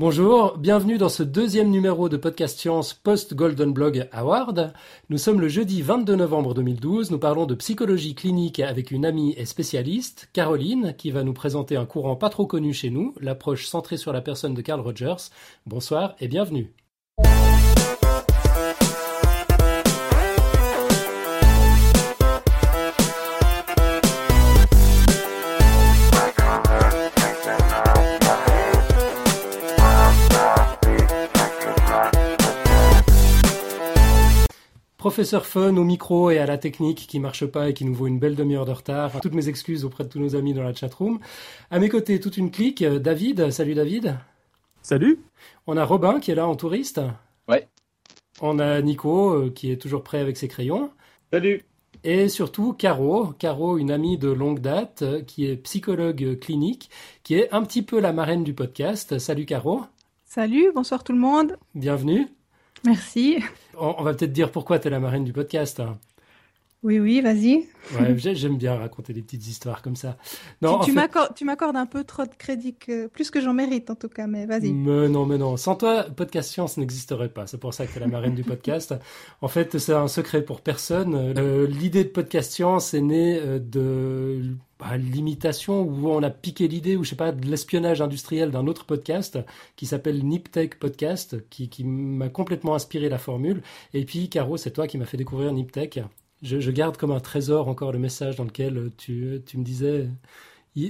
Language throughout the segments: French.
Bonjour, bienvenue dans ce deuxième numéro de Podcast Science Post Golden Blog Award. Nous sommes le jeudi 22 novembre 2012. Nous parlons de psychologie clinique avec une amie et spécialiste, Caroline, qui va nous présenter un courant pas trop connu chez nous, l'approche centrée sur la personne de Carl Rogers. Bonsoir et bienvenue. Professeur Fun au micro et à la technique qui marche pas et qui nous vaut une belle demi-heure de retard. Toutes mes excuses auprès de tous nos amis dans la chatroom. À mes côtés, toute une clique. David, salut David. Salut. On a Robin qui est là en touriste. Ouais. On a Nico euh, qui est toujours prêt avec ses crayons. Salut. Et surtout Caro, Caro, une amie de longue date euh, qui est psychologue clinique, qui est un petit peu la marraine du podcast. Salut Caro. Salut, bonsoir tout le monde. Bienvenue. Merci. On, va peut-être dire pourquoi tu es la marraine du podcast. Hein. Oui, oui, vas-y. Ouais, j'aime bien raconter des petites histoires comme ça. Non, tu, tu m'accordes un peu trop de crédit, plus que j'en mérite en tout cas, mais vas-y. Mais non, mais non. Sans toi, Podcast Science n'existerait pas. C'est pour ça que tu es la marraine du podcast. En fait, c'est un secret pour personne. Euh, l'idée de Podcast Science est née euh, de bah, l'imitation où on a piqué l'idée ou je sais pas de l'espionnage industriel d'un autre podcast qui s'appelle Niptech Podcast qui, qui m'a complètement inspiré la formule et puis Caro c'est toi qui m'as fait découvrir Niptech je, garde comme un trésor encore le message dans lequel tu, tu me disais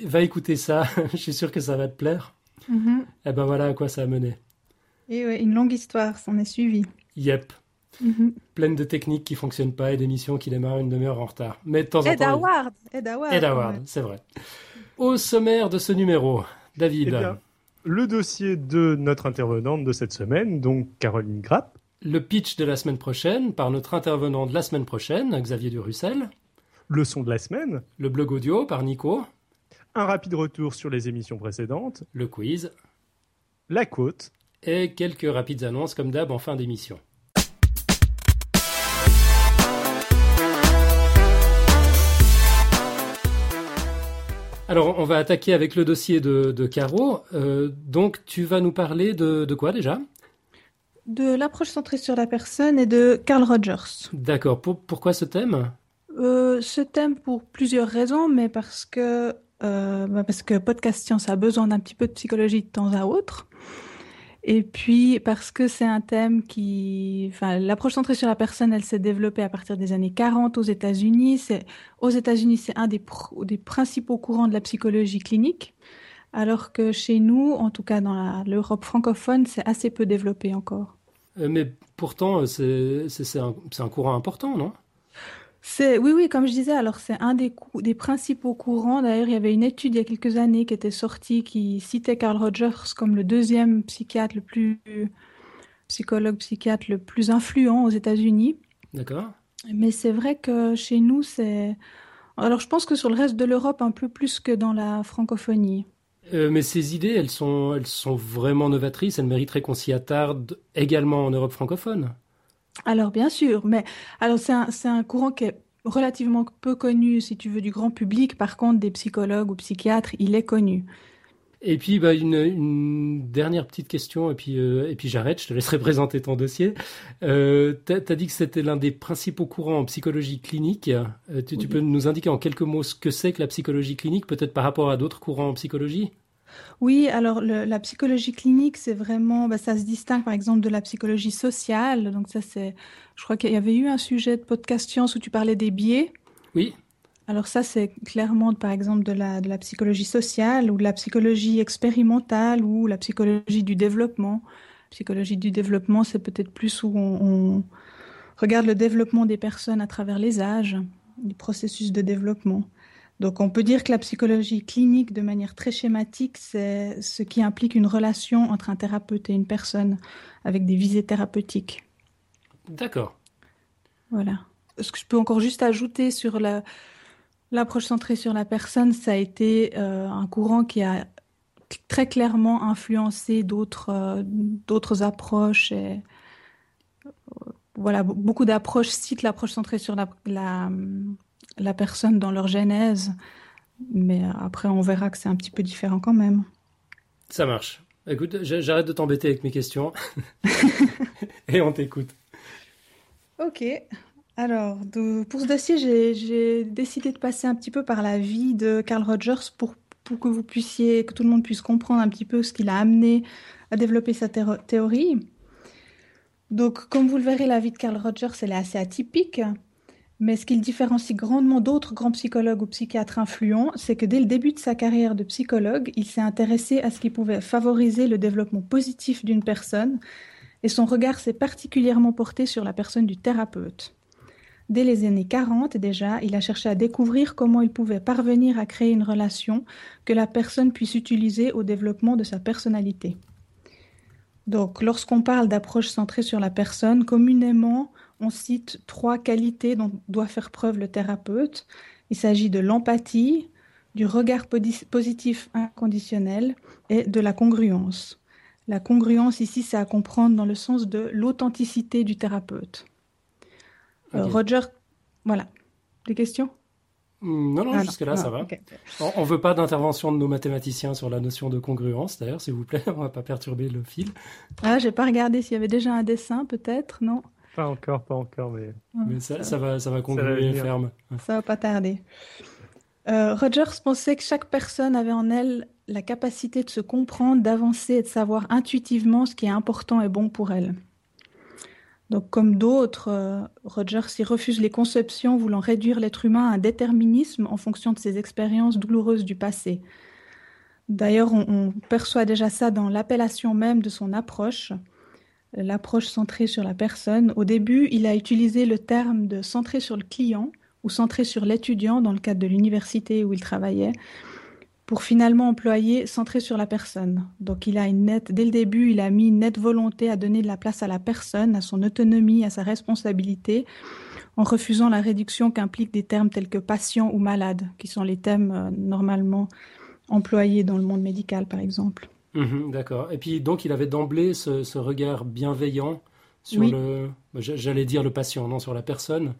va écouter ça, je suis sûr que ça va te plaire. Mm-hmm. Et eh ben voilà à quoi ça a mené. Et ouais, une longue histoire s'en est suivie. Yep. Mm-hmm. Pleine de techniques qui fonctionnent pas et d'émissions qui démarrent une demi-heure en retard. Mais de temps en temps. Award. Ed Award. Ed Award, c'est vrai. Au sommaire de ce numéro, David. Eh le dossier de notre intervenante de cette semaine, donc Caroline Grapp, le pitch de la semaine prochaine par notre intervenant de la semaine prochaine, Xavier Durussel. Le son de la semaine. Le blog audio par Nico. Un rapide retour sur les émissions précédentes. Le quiz. La côte. Et quelques rapides annonces comme d'hab en fin d'émission. Alors, on va attaquer avec le dossier de, Caro. Euh, donc, tu vas nous parler de quoi déjà? De l'approche centrée sur la personne et de Carl Rogers. D'accord. pourquoi ce thème? Euh, Ce thème pour plusieurs raisons, mais parce que, euh, bah, parce que Podcast Science a besoin d'un petit peu de psychologie de temps à autre. Et puis parce que c'est un thème qui, enfin, l'approche centrée sur la personne, elle s'est développée à partir des années 40 aux États-Unis. C'est aux États-Unis, c'est un des, des principaux courants de la psychologie clinique, alors que chez nous, en tout cas dans l'Europe francophone, c'est assez peu développé encore. Euh, mais pourtant, euh, c'est un, un, courant important, non? Oui, oui, comme je disais, alors c'est un des, des, principaux courants. D'ailleurs, il y avait une étude il y a quelques années qui était sortie qui citait Carl Rogers comme le deuxième psychiatre le plus psychologue psychiatre le plus influent aux États-Unis. D'accord. Mais c'est vrai que chez nous, c'est alors je pense que sur le reste de l'Europe un peu plus que dans la francophonie. Euh, mais ces idées, elles sont, elles sont vraiment novatrices. Elles mériteraient qu'on s'y attarde également en Europe francophone. Alors bien sûr, mais alors c'est un, un, courant qui est relativement peu connu, si tu veux, du grand public. Par contre, des psychologues ou psychiatres, il est connu. Et puis, bah, une, dernière petite question, et puis, euh, et puis j'arrête, je te laisserai présenter ton dossier. Euh, tu as, dit que c'était l'un des principaux courants en psychologie clinique. Euh, tu, peux nous indiquer en quelques mots ce que c'est que la psychologie clinique, peut-être par rapport à d'autres courants en psychologie? Oui, alors la psychologie clinique, c'est vraiment, bah, ça se distingue par exemple de la psychologie sociale. Donc ça, c'est, je crois qu'il y avait eu un sujet de podcast science où tu parlais des biais. Oui. Alors ça, c'est clairement, par exemple, de la, de la psychologie sociale ou de la psychologie expérimentale ou la psychologie du développement. Psychologie du développement, c'est peut-être plus où on, regarde le développement des personnes à travers les âges, les processus de développement. Donc on peut dire que la psychologie clinique, de manière très schématique, c'est ce qui implique une relation entre un thérapeute et une personne avec des visées thérapeutiques. D'accord. Voilà. Ce que je peux encore juste ajouter sur la, L'approche centrée sur la personne, ça a été euh, un courant qui a très clairement influencé d'autres euh, d'autres approches. Et, euh, voilà, beaucoup d'approches citent l'approche centrée sur la, la, la, personne dans leur genèse, mais après on verra que c'est un petit peu différent quand même. Ça marche. Écoute, j'arrête de t'embêter avec mes questions. Et on t'écoute. Ok. Alors, pour ce dossier, j'ai décidé de passer un petit peu par la vie de Carl Rogers pour, pour que vous puissiez, que tout le monde puisse comprendre un petit peu ce qui l'a amené à développer sa théorie. Donc, comme vous le verrez, la vie de Carl Rogers, elle est assez atypique. Mais ce qui le différencie grandement d'autres grands psychologues ou psychiatres influents, c'est que dès le début de sa carrière de psychologue, il s'est intéressé à ce qui pouvait favoriser le développement positif d'une personne, et son regard s'est particulièrement porté sur la personne du thérapeute. Dès les années 40 déjà, il a cherché à découvrir comment il pouvait parvenir à créer une relation que la personne puisse utiliser au développement de sa personnalité. Donc, lorsqu'on parle d'approche centrée sur la personne, communément, on cite trois qualités dont doit faire preuve le thérapeute. Il s'agit de l'empathie, du regard positif inconditionnel et de la congruence. La congruence ici, c'est à comprendre dans le sens de l'authenticité du thérapeute. Euh, Roger, voilà. Des questions? Hmm, non, non, ah, jusque-là, ça va. On ne veut pas d'intervention de nos mathématiciens sur la notion de congruence, d'ailleurs, s'il vous plaît, on ne va pas perturber le fil. Ah, j'ai pas regardé s'il y avait déjà un dessin, peut-être, non? Pas encore, pas encore, mais, mais ça, ça, va, ça va conclure ferme. Ça va pas tarder. Euh, Rogers pensait que chaque personne avait en elle la capacité de se comprendre, d'avancer et de savoir intuitivement ce qui est important et bon pour elle. Donc, comme d'autres, euh, Rogers y refuse les conceptions voulant réduire l'être humain à un déterminisme en fonction de ses expériences douloureuses du passé. D'ailleurs, on, on perçoit déjà ça dans l'appellation même de son approche l'approche centrée sur la personne. Au début, il a utilisé le terme de centré sur le client ou centré sur l'étudiant dans le cadre de l'université où il travaillait pour finalement employer centré sur la personne. Donc il a une nette, dès le début, il a mis une nette volonté à donner de la place à la personne, à son autonomie, à sa responsabilité, en refusant la réduction qu'impliquent des termes tels que patient ou malade, qui sont les thèmes euh, normalement employés dans le monde médical, par exemple. Mhm, d'accord. Et puis donc il avait d'emblée ce, regard bienveillant sur le, bah, j'allais dire le patient, non, sur la personne.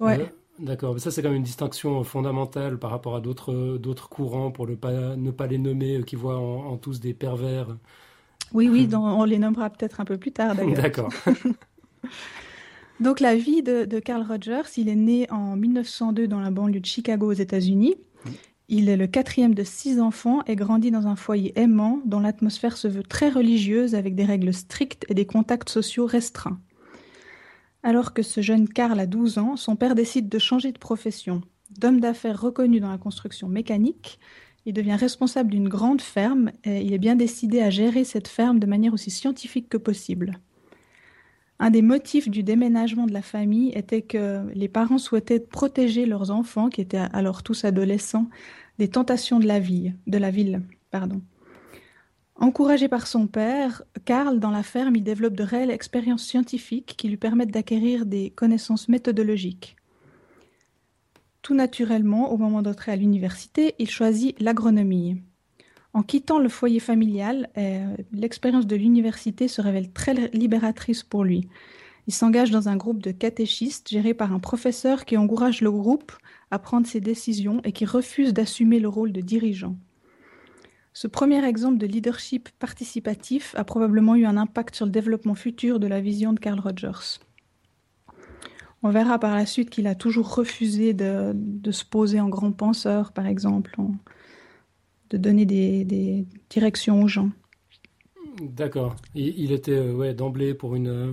Ouais. Euh, d'accord. Mais ça c'est quand même une distinction fondamentale par rapport à d'autres courants pour ne pas ne pas les nommer, euh, qui voient en, tous des pervers. Oui, oui, on les nommera peut-être un peu plus tard d'ailleurs. D'accord. donc la vie de, de Carl Rogers, il est né en 1902 dans la banlieue de Chicago aux États-Unis. Il est le quatrième de six enfants et grandit dans un foyer aimant dont l'atmosphère se veut très religieuse avec des règles strictes et des contacts sociaux restreints. Alors que ce jeune Karl a 12 ans, son père décide de changer de profession. D'homme d'affaires reconnu dans la construction mécanique, il devient responsable d'une grande ferme et il est bien décidé à gérer cette ferme de manière aussi scientifique que possible. Un des motifs du déménagement de la famille était que les parents souhaitaient protéger leurs enfants, qui étaient alors tous adolescents, des tentations de la ville. Encouragé par son père, Karl, dans la ferme, il développe de réelles expériences scientifiques qui lui permettent d'acquérir des connaissances méthodologiques. Tout naturellement, au moment d'entrer à l'université, il choisit l'agronomie. En quittant le foyer familial, euh, l'expérience de l'université se révèle très libératrice pour lui. Il s'engage dans un groupe de catéchistes géré par un professeur qui encourage le groupe à prendre ses décisions et qui refuse d'assumer le rôle de dirigeant. Ce premier exemple de leadership participatif a probablement eu un impact sur le développement futur de la vision de Carl Rogers. On verra par la suite qu'il a toujours refusé de, se poser en grand penseur, par exemple, de donner des, directions aux gens. D'accord. Il, était euh, ouais, d'emblée pour une. Euh,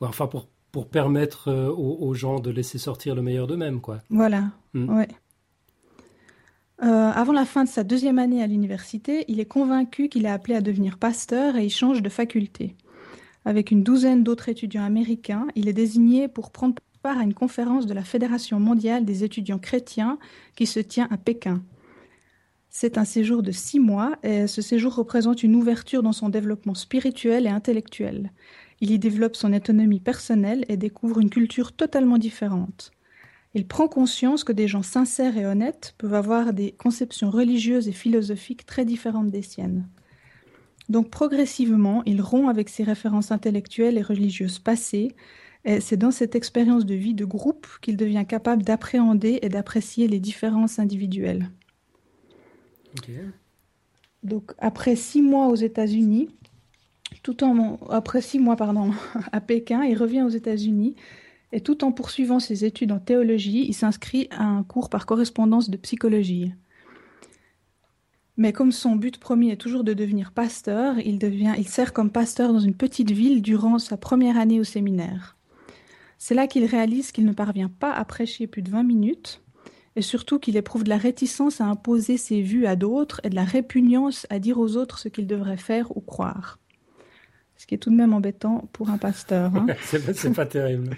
enfin, pour, pour permettre euh, aux, gens de laisser sortir le meilleur d'eux-mêmes, quoi. Voilà. Hmm. Ouais. avant la fin de sa deuxième année à l'université, il est convaincu qu'il est appelé à devenir pasteur et il change de faculté. Avec une douzaine d'autres étudiants américains, il est désigné pour prendre part à une conférence de la Fédération mondiale des étudiants chrétiens qui se tient à Pékin. C'est un séjour de six mois et ce séjour représente une ouverture dans son développement spirituel et intellectuel. Il y développe son autonomie personnelle et découvre une culture totalement différente. Il prend conscience que des gens sincères et honnêtes peuvent avoir des conceptions religieuses et philosophiques très différentes des siennes. Donc progressivement, il rompt avec ses références intellectuelles et religieuses passées, et c'est dans cette expérience de vie de groupe qu'il devient capable d'appréhender et d'apprécier les différences individuelles. Donc après six mois aux États-Unis, tout en après six mois pardon à Pékin, il revient aux États-Unis et tout en poursuivant ses études en théologie, il s'inscrit à un cours par correspondance de psychologie. Mais comme son but premier est toujours de devenir pasteur, il, sert comme pasteur dans une petite ville durant sa première année au séminaire. C'est là qu'il réalise qu'il ne parvient pas à prêcher plus de 20 minutes, et surtout qu'il éprouve de la réticence à imposer ses vues à d'autres et de la répugnance à dire aux autres ce qu'ils devraient faire ou croire. Ce qui est tout de même embêtant pour un pasteur. Hein. c'est pas terrible.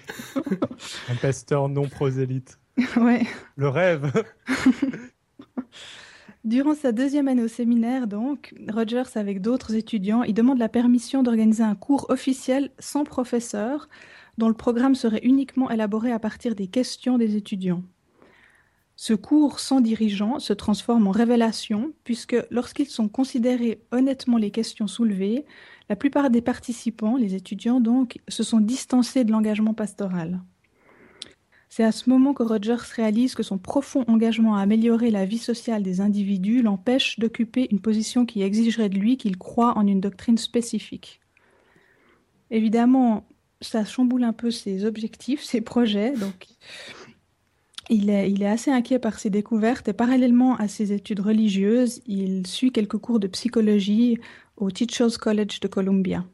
un pasteur non prosélyte. ouais. Le rêve. Durant sa deuxième année au séminaire, donc, Rogers, avec d'autres étudiants, il demande la permission d'organiser un cours officiel sans professeur, dont le programme serait uniquement élaboré à partir des questions des étudiants. Ce cours sans dirigeant se transforme en révélation, puisque lorsqu'ils sont considérés honnêtement les questions soulevées, la plupart des participants, les étudiants donc, se sont distancés de l'engagement pastoral. C'est à ce moment que Rogers réalise que son profond engagement à améliorer la vie sociale des individus l'empêche d'occuper une position qui exigerait de lui qu'il croit en une doctrine spécifique. Évidemment, ça chamboule un peu ses objectifs, ses projets, donc il est, assez inquiet par ses découvertes et parallèlement à ses études religieuses, il suit quelques cours de psychologie au Teachers College de Columbia.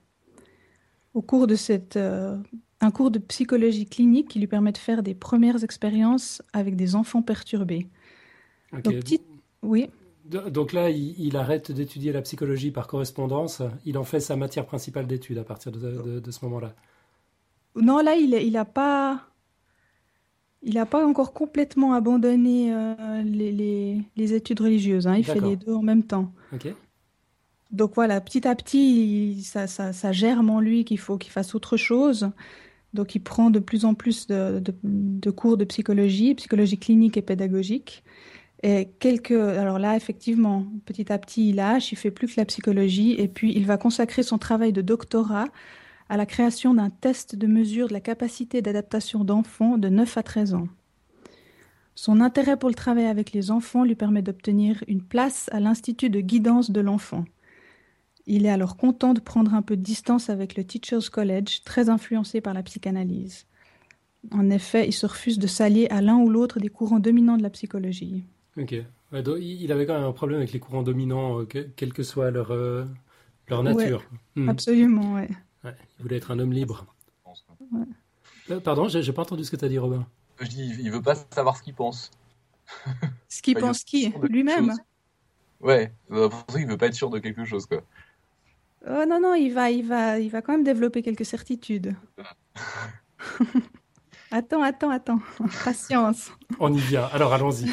Au cours de cette, euh, un cours de psychologie clinique qui lui permet de faire des premières expériences avec des enfants perturbés. Donc, oui. Donc là, il, arrête d'étudier la psychologie par correspondance. Il en fait sa matière principale d'étude à partir de, ce moment-là. Non, là, il n'a pas il n'a pas encore complètement abandonné euh, les, études religieuses. Hein. Il fait les deux en même temps. Donc voilà, petit à petit, ça, ça, germe en lui qu'il faut qu'il fasse autre chose. Donc il prend de plus en plus de, cours de psychologie, psychologie clinique et pédagogique. Et quelques, alors là, effectivement, petit à petit, il lâche, il fait plus que la psychologie, et puis il va consacrer son travail de doctorat à la création d'un test de mesure de la capacité d'adaptation d'enfants de 9 à 13 ans. Son intérêt pour le travail avec les enfants lui permet d'obtenir une place à l'Institut de guidance de l'enfant. Il est alors content de prendre un peu de distance avec le Teachers College, très influencé par la psychanalyse. En effet, il se refuse de s'allier à l'un ou l'autre des courants dominants de la psychologie. Ok. il avait quand même un problème avec les courants dominants, euh, quelle que soit leur, euh, leur nature. Hmm. Absolument, ouais il voulait être un homme libre. Euh, pardon, j'ai pas entendu ce que tu as dit, Robin. Je dis, il veut pas savoir ce qu'il pense. Ce qu'il pense qui Lui-même Ouais, pour ça il veut pas être sûr de quelque chose, quoi. Oh non, non, il va, il, va, il va quand même développer quelques certitudes. attends, attends, attends. Patience. On y vient. Alors, allons-y.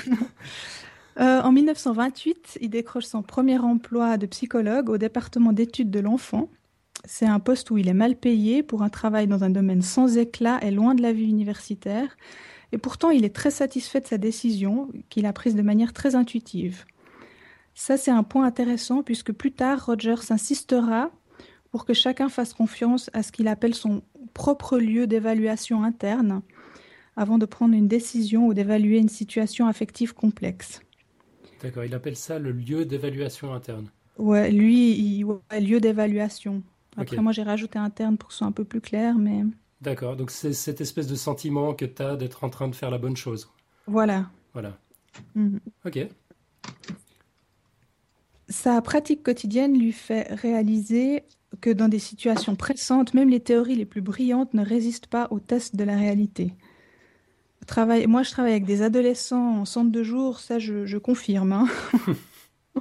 Euh, en 1928, il décroche son premier emploi de psychologue au département d'études de l'enfant c'est un poste où il est mal payé pour un travail dans un domaine sans éclat et loin de la vie universitaire. Et pourtant, il est très satisfait de sa décision, qu'il a prise de manière très intuitive. Ça, c'est un point intéressant puisque plus tard, Rogers insistera pour que chacun fasse confiance à ce qu'il appelle son propre lieu d'évaluation interne avant de prendre une décision ou d'évaluer une situation affective complexe. D'accord, il appelle ça le lieu d'évaluation interne. Ouais, lui, il, lieu d'évaluation. Après, moi, j'ai rajouté un terme pour que ce soit un peu plus clair, mais... D'accord, donc c'est cette espèce de sentiment que tu as d'être en train de faire la bonne chose. Voilà. Voilà. Mhm. Ok. Sa pratique quotidienne lui fait réaliser que dans des situations pressantes, même les théories les plus brillantes ne résistent pas au test de la réalité. Travail... Moi, je travaille avec des adolescents en centre de jour, ça je, confirme. Hein.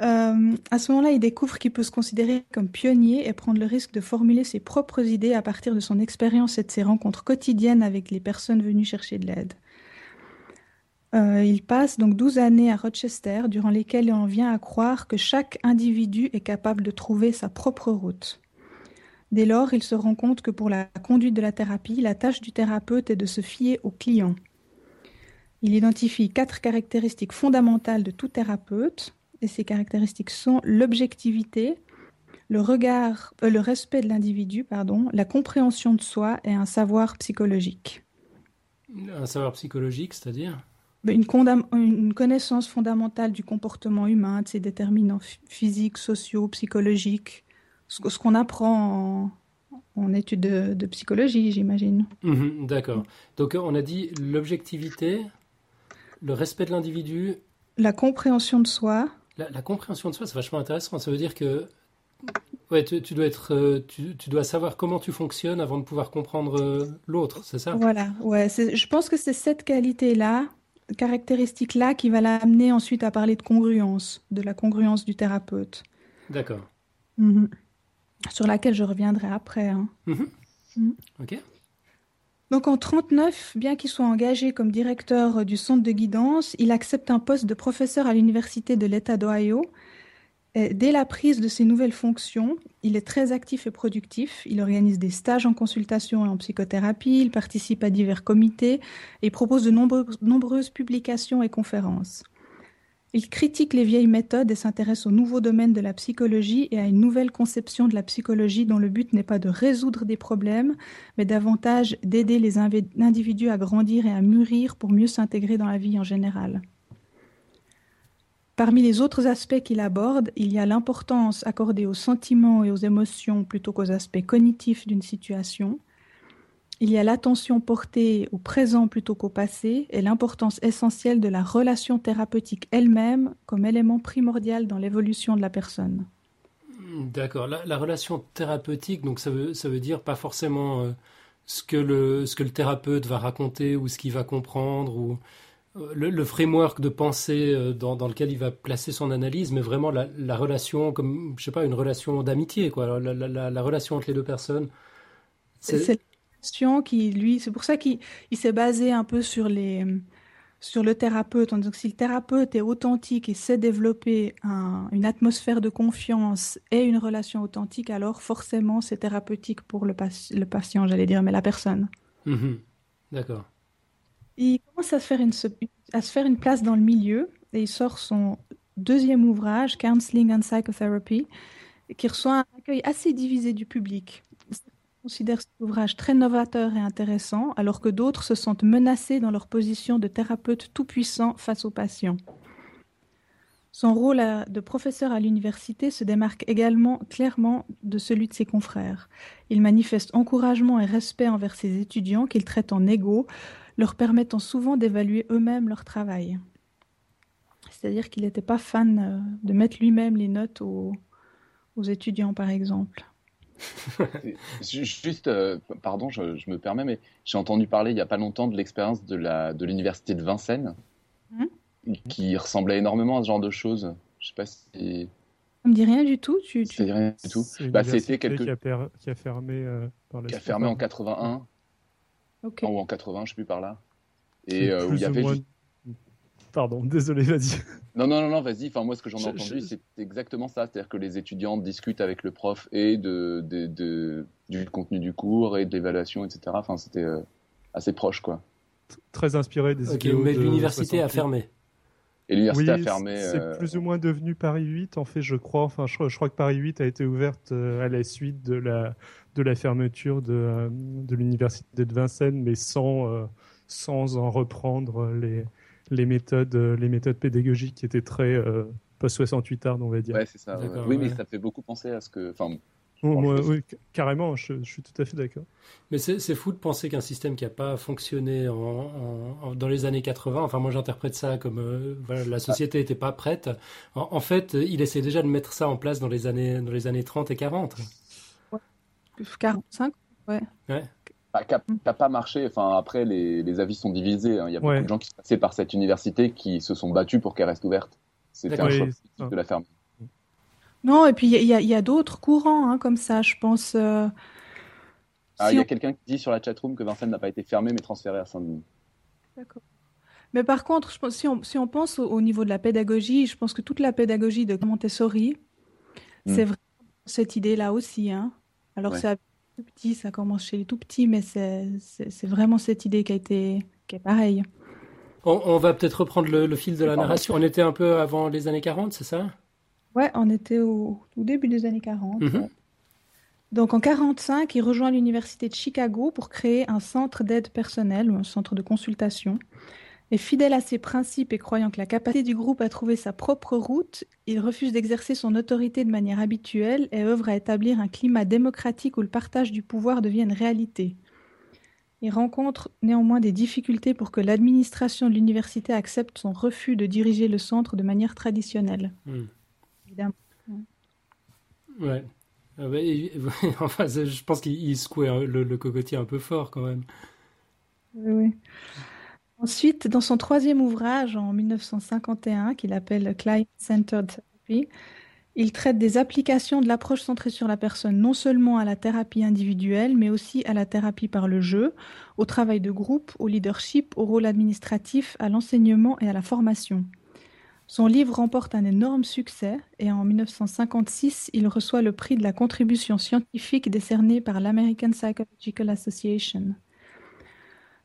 Euh, à ce moment-là, il découvre qu'il peut se considérer comme pionnier et prendre le risque de formuler ses propres idées à partir de son expérience et de ses rencontres quotidiennes avec les personnes venues chercher de l'aide. Euh, il passe donc 12 années à Rochester, durant lesquelles il en vient à croire que chaque individu est capable de trouver sa propre route. Dès lors, il se rend compte que pour la conduite de la thérapie, la tâche du thérapeute est de se fier au client. Il identifie quatre caractéristiques fondamentales de tout thérapeute et ces caractéristiques sont l'objectivité, le regard, euh, le respect de l'individu, pardon, la compréhension de soi et un savoir psychologique. Un savoir psychologique, c'est-à-dire? Une, une, connaissance fondamentale du comportement humain, de ses déterminants physiques, sociaux, psychologiques, ce, qu'on apprend en, études de, psychologie, j'imagine. Mhm, d'accord. Donc on a dit l'objectivité, le respect de l'individu. La compréhension de soi. La, compréhension de soi, c'est vachement intéressant. Ça veut dire que ouais, tu, dois être, euh, tu, dois savoir comment tu fonctionnes avant de pouvoir comprendre euh, l'autre, c'est ça? Voilà, ouais. Je pense que c'est cette qualité-là caractéristique-là qui va l'amener ensuite à parler de congruence, de la congruence du thérapeute. D'accord. Mhm. Sur laquelle je reviendrai après. Hein. Mhm. Mhm. Ok. Donc en 39, bien qu'il soit engagé comme directeur du centre de guidance, il accepte un poste de professeur à l'université de l'État d'Ohio Dès la prise de ses nouvelles fonctions, il est très actif et productif. Il organise des stages en consultation et en psychothérapie, il participe à divers comités et propose de nombreuses publications et conférences. Il critique les vieilles méthodes et s'intéresse aux nouveaux domaines de la psychologie et à une nouvelle conception de la psychologie dont le but n'est pas de résoudre des problèmes, mais davantage d'aider les individus à grandir et à mûrir pour mieux s'intégrer dans la vie en général. Parmi les autres aspects qu'il aborde, il y a l'importance accordée aux sentiments et aux émotions plutôt qu'aux aspects cognitifs d'une situation. Il y a l'attention portée au présent plutôt qu'au passé et l'importance essentielle de la relation thérapeutique elle-même comme élément primordial dans l'évolution de la personne. D'accord. La, relation thérapeutique, donc ça veut, ça veut dire pas forcément euh, ce, que le, ce que le thérapeute va raconter ou ce qu'il va comprendre ou le, framework de pensée euh, dans, lequel il va placer son analyse, mais vraiment la, relation, comme je sais pas, une relation d'amitié, quoi, la, relation entre les deux personnes. C'est qui, lui, c'est pour ça qu'il s'est basé un peu sur les sur le thérapeute, en disant que si le thérapeute est authentique et sait développer une atmosphère de confiance et une relation authentique, alors forcément c'est thérapeutique pour le, le patient, j'allais dire, mais la personne. Mm-hmm. D'accord. Il commence à se, faire une, à se faire une place dans le milieu et il sort son deuxième ouvrage, Counseling and Psychotherapy, qui reçoit un accueil assez divisé du public. Il considère cet ouvrage très novateur et intéressant, alors que d'autres se sentent menacés dans leur position de thérapeute tout-puissant face aux patients. Son rôle de professeur à l'université se démarque également clairement de celui de ses confrères. Il manifeste encouragement et respect envers ses étudiants qu'il traite en égaux, leur permettant souvent d'évaluer eux-mêmes leur travail. C'est-à-dire qu'il n'était pas fan euh, de mettre lui-même les notes aux, étudiants, par exemple. Juste, euh, pardon, je, me permets, mais j'ai entendu parler il n'y a pas longtemps de l'expérience de l'université de, Vincennes, hum qui ressemblait énormément à ce genre de choses. Je sais pas si. Ça me dit rien du tout. Tu, tu... rien du tout. Bah, c'était quelque qui a, qui a fermé euh, Qui a fermé en 81 ou en 80, je sais plus par là. Et euh, où il y avait. Pardon, désolé, vas-y. Non, non, non, non vas-y. Enfin, moi, ce que j'en ai entendu, c'est exactement ça. C'est-à-dire que les étudiants discutent avec le prof et de, de, de du contenu du cours et de l'évaluation, etc. Enfin, c'était euh, assez proche, quoi. Très inspiré des Ok, mais l'université a fermé. Et l'université a fermé. C'est euh, plus ou moins devenu Paris 8, en fait, je crois. Enfin, je, je crois que Paris 8 a été ouverte à la suite de la de la fermeture de, euh, de l'université de Vincennes, mais sans, euh, sans en reprendre les, les, méthodes, euh, les méthodes pédagogiques qui étaient très post 68 art, on va dire. Ouais, c'est ça. Oui, mais ça fait beaucoup penser à ce que. Enfin, oui, carrément, je, suis tout à fait d'accord. Mais c'est fou de penser qu'un système qui n'a pas fonctionné en, dans les années 80, enfin moi j'interprète ça comme voilà, la société n'était pas prête. En, en, fait, il essaie déjà de mettre ça en place dans les années, dans les années 30 et 40. 45, ouais. ouais. Bah, qui n'a pas marché. Enfin, après, les, les avis sont divisés. Hein. Il y a beaucoup de gens qui sont passés par cette université qui se sont battus pour qu'elle reste ouverte. C'était un choix de la ferme. Non, et puis il y a, d'autres courants hein, comme ça, je pense. Euh, ah, il y a quelqu'un qui dit sur la chatroom que Vincennes n'a pas été fermé mais transféré à Saint-Denis. D'accord. Mais par contre, je pense, si, on, si on pense au, niveau de la pédagogie, je pense que toute la pédagogie de Montessori, hmm. c'est vraiment cette idée-là aussi. Hein. Alors c'est tout petit, ça commence chez les tout petits, mais c'est vraiment cette idée qui a été qui est pareille. On, va peut-être reprendre le, fil de la narration. On était un peu avant les années 40, c'est ça? Ouais, on était au, début des années 40. Mhm. Donc en 45, il rejoint l'université de Chicago pour créer un centre d'aide personnelle ou un centre de consultation. Et fidèle à ses principes et croyant que la capacité du groupe à trouver sa propre route, il refuse d'exercer son autorité de manière habituelle et œuvre à établir un climat démocratique où le partage du pouvoir devienne réalité. Il rencontre néanmoins des difficultés pour que l'administration de l'université accepte son refus de diriger le centre de manière traditionnelle. Hmm. Évidemment. Ouais. Enfin, je pense qu'il secouait le, le, cocotier un peu fort quand même. Oui, oui. Ensuite, dans son troisième ouvrage en 1951, qu'il appelle Client Centered Therapy, il traite des applications de l'approche centrée sur la personne, non seulement à la thérapie individuelle, mais aussi à la thérapie par le jeu, au travail de groupe, au leadership, au rôle administratif, à l'enseignement et à la formation. Son livre remporte un énorme succès et en 1956, il reçoit le prix de la contribution scientifique décerné par l'American Psychological Association.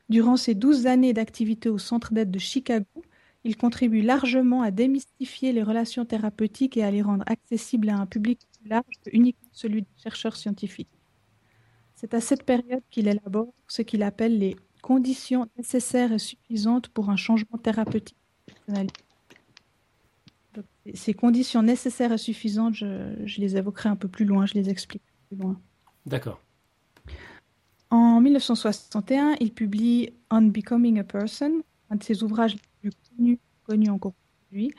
Durant ses douze années d'activité au Centre d'aide de Chicago, il contribue largement à démystifier les relations thérapeutiques et à les rendre accessibles à un public plus large que uniquement celui des chercheurs scientifiques. C'est à cette période qu'il élabore ce qu'il appelle les conditions nécessaires et suffisantes pour un changement thérapeutique. Ces conditions nécessaires et suffisantes, je, les évoquerai un peu plus loin, je les explique plus loin. D'accord. En 1961, il publie On Becoming a Person, un de ses ouvrages les plus connus, encore aujourd'hui,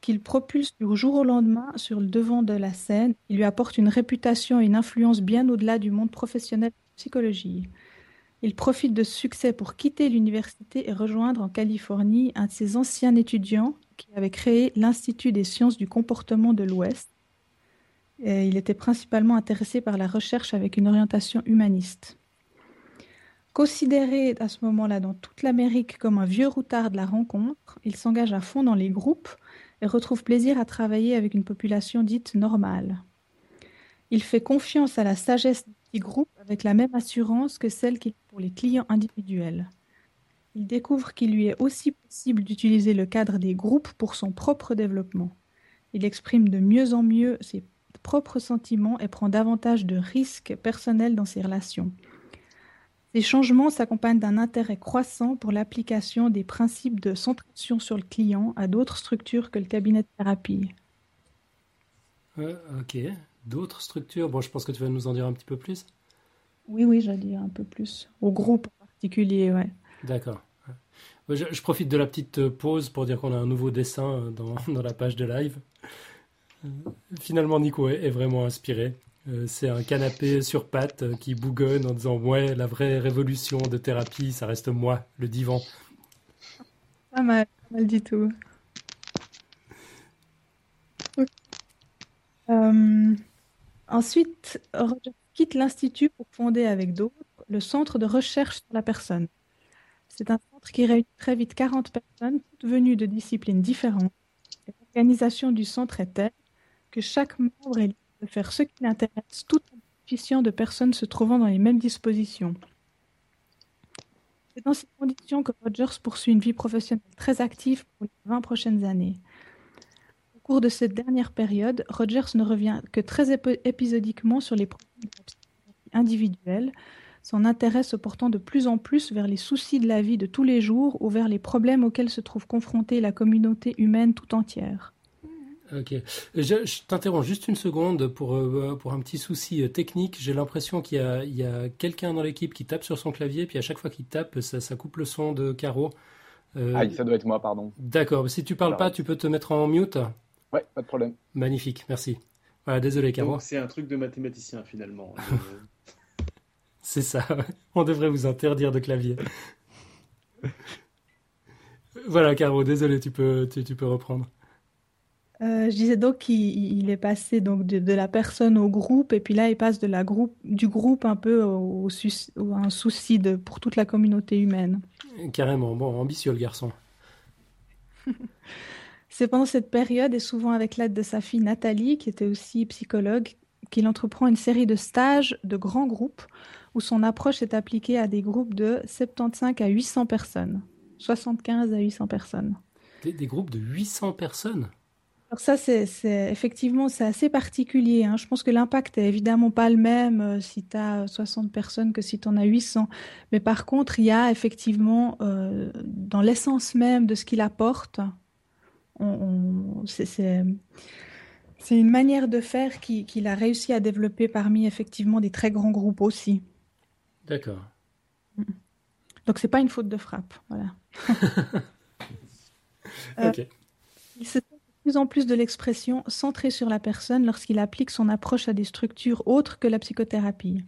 qu'il propulse du jour au lendemain sur le devant de la scène. Il lui apporte une réputation et une influence bien au-delà du monde professionnel de psychologie. Il profite de ce succès pour quitter l'université et rejoindre en Californie un de ses anciens étudiants qui avait créé l'Institut des sciences du comportement de l'Ouest. il était principalement intéressé par la recherche avec une orientation humaniste. Considéré à ce moment-là dans toute l'Amérique comme un vieux routard de la rencontre, il s'engage à fond dans les groupes et retrouve plaisir à travailler avec une population dite normale. Il fait confiance à la sagesse des groupes avec la même assurance que celle qu'il a pour les clients individuels. Il découvre qu'il lui est aussi possible d'utiliser le cadre des groupes pour son propre développement. Il exprime de mieux en mieux ses propres sentiments et prend davantage de risques personnels dans ses relations. Ces changements s'accompagnent d'un intérêt croissant pour l'application des principes de centration sur le client à d'autres structures que le cabinet de thérapie. Euh, ok, d'autres structures? Bon, je pense que tu vas nous en dire un petit peu plus. Oui, oui, j'allais dire un peu plus. Au groupe en particulier, ouais. D'accord. Je, profite de la petite pause pour dire qu'on a un nouveau dessin dans, dans la page de live. Euh, finalement, Nico est vraiment inspiré. Euh, c'est un canapé sur pattes euh, qui bougonne en disant Ouais, la vraie révolution de thérapie, ça reste moi, le divan. Pas mal, mal du tout. Euh, ensuite, Roger quitte l'Institut pour fonder avec d'autres le Centre de recherche sur la personne. C'est un centre qui réunit très vite 40 personnes, toutes venues de disciplines différentes. L'organisation du centre est telle que chaque membre est de faire ce qui l'intéresse tout en bénéficiant de personnes se trouvant dans les mêmes dispositions. C'est dans ces conditions que Rogers poursuit une vie professionnelle très active pour les 20 prochaines années. Au cours de cette dernière période, Rogers ne revient que très épisodiquement sur les problèmes individuels, son intérêt se portant de plus en plus vers les soucis de la vie de tous les jours ou vers les problèmes auxquels se trouve confrontée la communauté humaine tout entière. Ok. Je, t'interromps juste une seconde pour, euh, pour un petit souci euh, technique. J'ai l'impression qu'il y a, il y a quelqu'un dans l'équipe qui tape sur son clavier, puis à chaque fois qu'il tape, ça, ça, coupe le son de Caro. Euh, ah, ça doit être moi, pardon. D'accord. Si tu parles pas, tu peux te mettre en mute. Ouais, pas de problème. Magnifique, merci. Voilà, désolé, Caro. C'est un truc de mathématicien finalement. C'est ça. On devrait vous interdire de clavier. voilà, Caro, désolé, tu peux, tu peux reprendre. Euh, je disais donc qu'il est passé donc de, la personne au groupe et puis là il passe de la groupe du groupe un peu au, un souci de, pour toute la communauté humaine. Carrément, bon, ambitieux le garçon. C'est pendant cette période et souvent avec l'aide de sa fille Nathalie qui était aussi psychologue qu'il entreprend une série de stages de grands groupes où son approche est appliquée à des groupes de 75 à 800 personnes, 75 à 800 personnes. des groupes de 800 personnes? Alors ça, c'est effectivement, c'est assez particulier. Hein. Je pense que l'impact est évidemment pas le même euh, si tu as 60 personnes que si tu en as 800. Mais par contre, il y a effectivement, euh, dans l'essence même de ce qu'il apporte, c'est une manière de faire qu'il a réussi à développer parmi effectivement des très grands groupes aussi. D'accord. Mm. Donc c'est pas une faute de frappe, voilà. ok. Il se en plus de l'expression centrée sur la personne lorsqu'il applique son approche à des structures autres que la psychothérapie.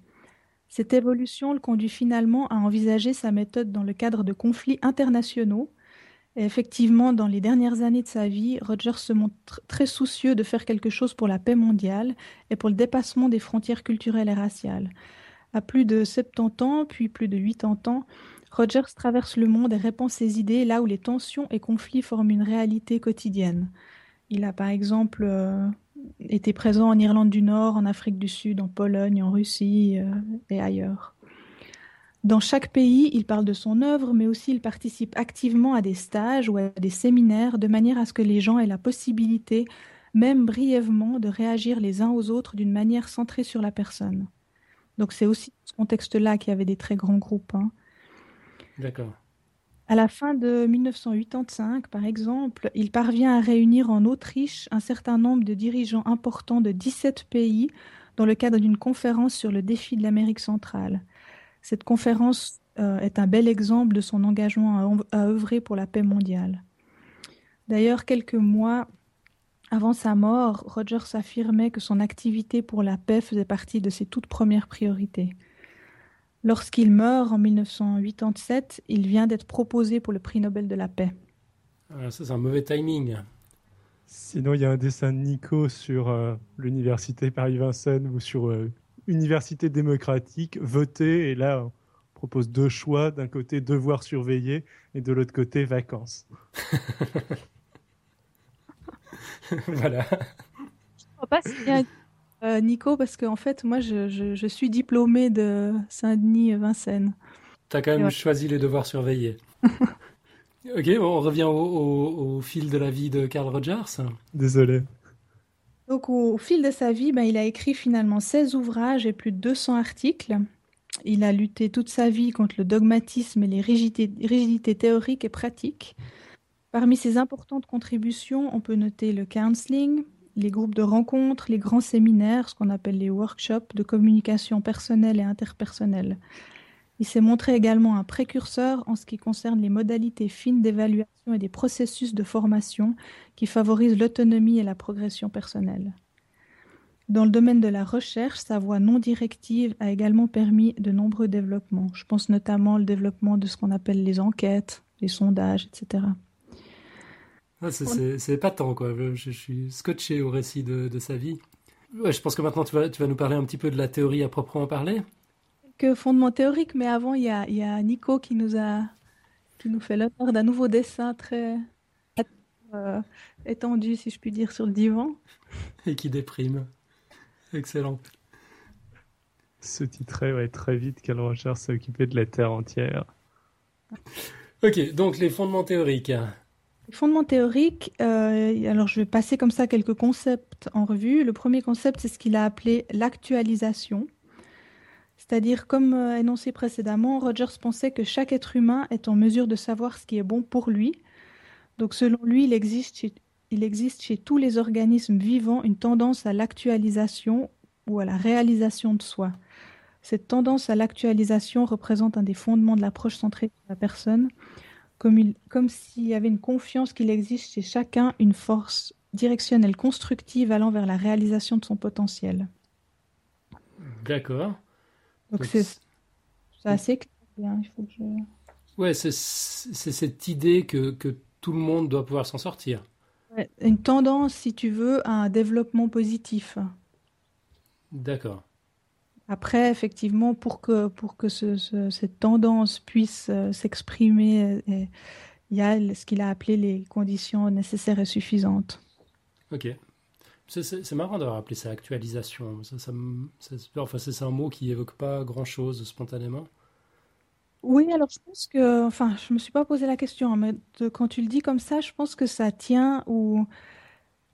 Cette évolution le conduit finalement à envisager sa méthode dans le cadre de conflits internationaux. Effectivement, dans les dernières années de sa vie, Roger se montre très soucieux de faire quelque chose pour la paix mondiale et pour le dépassement des frontières culturelles et raciales. À plus de 70 ans, puis plus de 80 ans, Rogers traverse le monde et répand ses idées là où les tensions et conflits forment une réalité quotidienne. Il a par exemple euh, été présent en Irlande du Nord, en Afrique du Sud, en Pologne, en Russie euh, et ailleurs. Dans chaque pays, il parle de son œuvre, mais aussi il participe activement à des stages ou à des séminaires de manière à ce que les gens aient la possibilité, même brièvement, de réagir les uns aux autres d'une manière centrée sur la personne. Donc c'est aussi dans ce contexte-là qu'il y avait des très grands groupes. Hein. D'accord. À la fin de 1985, par exemple, il parvient à réunir en Autriche un certain nombre de dirigeants importants de 17 pays dans le cadre d'une conférence sur le défi de l'Amérique centrale. Cette conférence euh, est un bel exemple de son engagement à, à œuvrer pour la paix mondiale. D'ailleurs, quelques mois avant sa mort, Rogers affirmait que son activité pour la paix faisait partie de ses toutes premières priorités. Lorsqu'il meurt en 1987, il vient d'être proposé pour le prix Nobel de la paix. Ah, ça, c'est un mauvais timing. Sinon, il y a un dessin de Nico sur euh, l'université Paris-Vincennes ou sur euh, Université démocratique, voter, et là, on propose deux choix. D'un côté, devoir surveiller, et de l'autre côté, vacances. voilà. Je ne crois pas s'il y a euh, Nico, parce qu'en fait, moi, je, suis diplômée de Saint-Denis-Vincennes. Tu as quand même choisi les devoirs surveillés. ok, on revient au, fil de la vie de Carl Rogers. Désolé. Donc, au, fil de sa vie, ben, il a écrit finalement 16 ouvrages et plus de 200 articles. Il a lutté toute sa vie contre le dogmatisme et les rigidités théoriques et pratiques. Parmi ses importantes contributions, on peut noter le counseling, les groupes de rencontres, les grands séminaires, ce qu'on appelle les workshops de communication personnelle et interpersonnelle. Il s'est montré également un précurseur en ce qui concerne les modalités fines d'évaluation et des processus de formation qui favorisent l'autonomie et la progression personnelle. Dans le domaine de la recherche, sa voix non directive a également permis de nombreux développements. Je pense notamment au développement de ce qu'on appelle les enquêtes, les sondages, etc. Ah, c'est épatant, quoi. Je, suis scotché au récit de, sa vie. Ouais, je pense que maintenant tu vas, tu vas nous parler un petit peu de la théorie à proprement parler. Quelques fondements théoriques, mais avant, il y a, y a, Nico qui nous, a, qui nous fait l'honneur d'un nouveau dessin très euh, étendu, si je puis dire, sur le divan. Et qui déprime. Excellent. Ce titre ouais, très vite, quelle recherche s'est occupé de la Terre entière. Ok, donc les fondements théoriques. Fondement théorique, euh, alors je vais passer comme ça quelques concepts en revue. Le premier concept, c'est ce qu'il a appelé l'actualisation. C'est-à-dire, comme euh, énoncé précédemment, Rogers pensait que chaque être humain est en mesure de savoir ce qui est bon pour lui. Donc selon lui, il existe il existe chez tous les organismes vivants une tendance à l'actualisation ou à la réalisation de soi. Cette tendance à l'actualisation représente un des fondements de l'approche centrée sur la personne comme, s'il y avait une confiance qu'il existe chez chacun une force directionnelle constructive allant vers la réalisation de son potentiel. D'accord. Donc c'est assez clair. Il faut que je... Ouais, c'est cette idée que, que, tout le monde doit pouvoir s'en sortir. une tendance, si tu veux, à un développement positif. D'accord. Après, effectivement, pour que, pour que cette tendance puisse euh, s'exprimer, euh, il y a ce qu'il a appelé les conditions nécessaires et suffisantes. Ok. C'est marrant d'avoir appelé ça actualisation. Ça, ça, enfin, c'est un mot qui évoque pas grand-chose spontanément. Oui, alors je pense que, enfin, je me suis pas posé la question, mais quand tu le dis comme ça, je pense que ça tient ou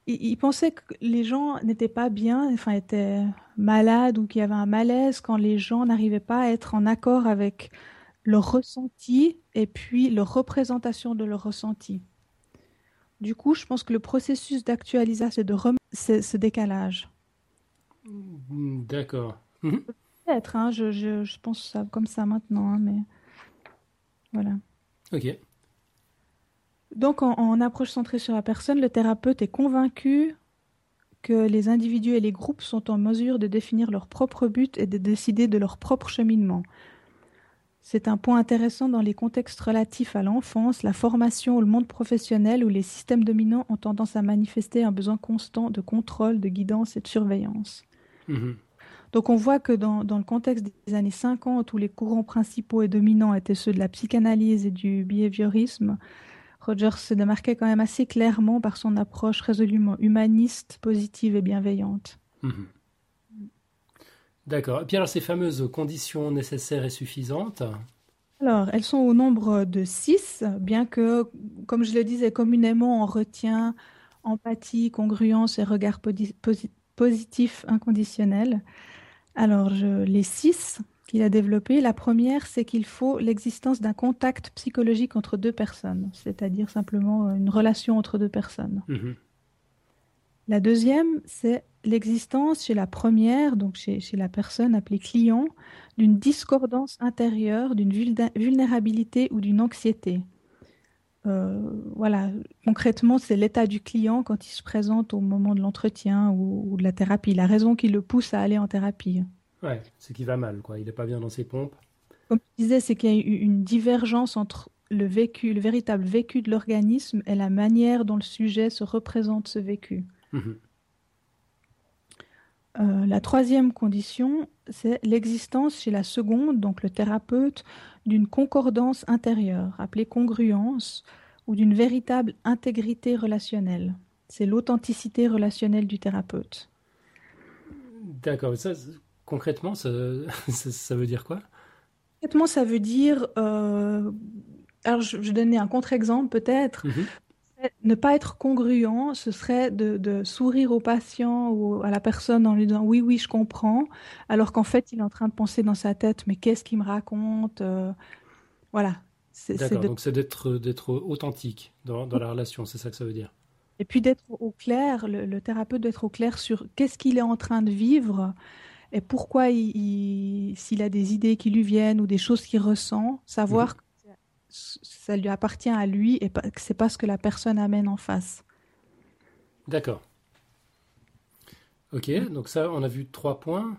il, pensait que les gens n'étaient pas bien, enfin étaient malades ou qu'il y avait un malaise quand les gens n'arrivaient pas à être en accord avec leur ressenti et puis leur représentation de leur ressenti. Du coup, je pense que le processus d'actualisation, c'est de remettre ce, décalage. Mm, d'accord. Mhm. Peut-être, hein, je, je, je, pense ça comme ça maintenant, hein, mais voilà. Ok. Donc, en, approche centrée sur la personne, le thérapeute est convaincu que les individus et les groupes sont en mesure de définir leur propre but et de décider de leur propre cheminement. C'est un point intéressant dans les contextes relatifs à l'enfance, la formation ou le monde professionnel où les systèmes dominants ont tendance à manifester un besoin constant de contrôle, de guidance et de surveillance. Mhm. Donc on voit que dans, dans, le contexte des années 50 où les courants principaux et dominants étaient ceux de la psychanalyse et du behaviorisme, Rogers se démarquait quand même assez clairement par son approche résolument humaniste, positive et bienveillante. Mhm. D'accord. Et puis alors ces fameuses conditions nécessaires et suffisantes Alors, elles sont au nombre de six, bien que, comme je le disais, communément on retient empathie, congruence et regard positif inconditionnel. Alors, je, les six qu'il a développé. La première, c'est qu'il faut l'existence d'un contact psychologique entre deux personnes, c'est-à-dire simplement une relation entre deux personnes. Mhm. La deuxième, c'est l'existence chez la première, donc chez, la personne appelée client, d'une discordance intérieure, d'une vulnérabilité ou d'une anxiété. Euh, voilà, concrètement, c'est l'état du client quand il se présente au moment de l'entretien ou, ou, de la thérapie, la raison qui le pousse à aller en thérapie. Ouais, c'est qu'il va mal, quoi. Il n'est pas bien dans ses pompes. Comme tu disais, c'est qu'il y a eu une divergence entre le vécu, le véritable vécu de l'organisme et la manière dont le sujet se représente ce vécu. Mhm. Euh, la troisième condition, c'est l'existence chez la seconde, donc le thérapeute, d'une concordance intérieure, appelée congruence, ou d'une véritable intégrité relationnelle. C'est l'authenticité relationnelle du thérapeute. D'accord, ça, concrètement, ça, ça, veut dire quoi? Concrètement, ça veut dire. Euh, alors, je, vais donner un contre-exemple peut-être. Mhm. Ne pas être congruent, ce serait de, sourire au patient ou à la personne en lui disant oui, oui, je comprends, alors qu'en fait, il est en train de penser dans sa tête mais qu'est-ce qu'il me raconte euh, Voilà. D'accord, donc c'est d'être, d'être authentique dans, dans la relation, c'est ça que ça veut dire? Et puis d'être au clair, le, le thérapeute doit être au clair sur qu'est-ce qu'il est en train de vivre et pourquoi s'il a des idées qui lui viennent ou des choses qu'il ressent, savoir mhm. que ça lui appartient à lui et que c'est pas ce que la personne amène en face. D'accord. Ok, donc ça, on a vu trois points.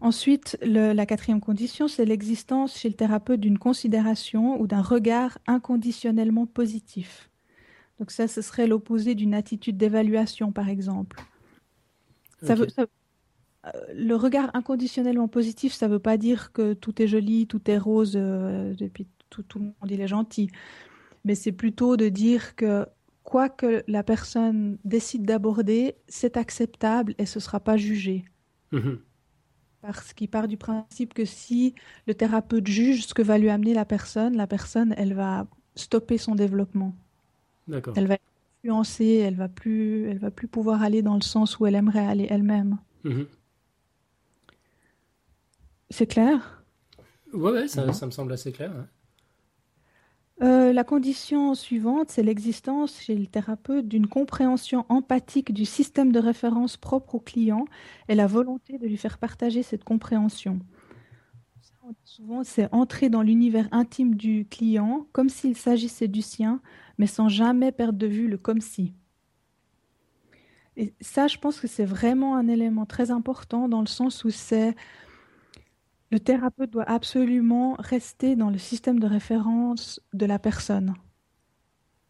Ensuite, la quatrième condition, c'est l'existence chez le thérapeute d'une considération ou d'un regard inconditionnellement positif. Donc ça, ce serait l'opposé d'une attitude d'évaluation, par exemple. Ça, veut, le regard inconditionnellement positif, ça ne veut pas dire que tout est joli, tout est rose, euh, depuis tout, tout, le monde il est gentil. Mais c'est plutôt de dire que quoi que la personne décide d'aborder, c'est acceptable et ce ne sera pas jugé. Mhm. Parce qu'il part du principe que si le thérapeute juge ce que va lui amener la personne, la personne, elle va stopper son développement. Elle va être influencée, elle va plus, elle va plus pouvoir aller dans le sens où elle aimerait aller elle-même. Mhm. C'est clair? Oui, ouais, ça, me semble assez clair. Euh, la condition suivante, c'est l'existence chez le thérapeute d'une compréhension empathique du système de référence propre au client et la volonté de lui faire partager cette compréhension. Souvent, c'est entrer dans l'univers intime du client comme s'il s'agissait du sien, mais sans jamais perdre de vue le comme si. Et ça, je pense que c'est vraiment un élément très important dans le sens où c'est le thérapeute doit absolument rester dans le système de référence de la personne.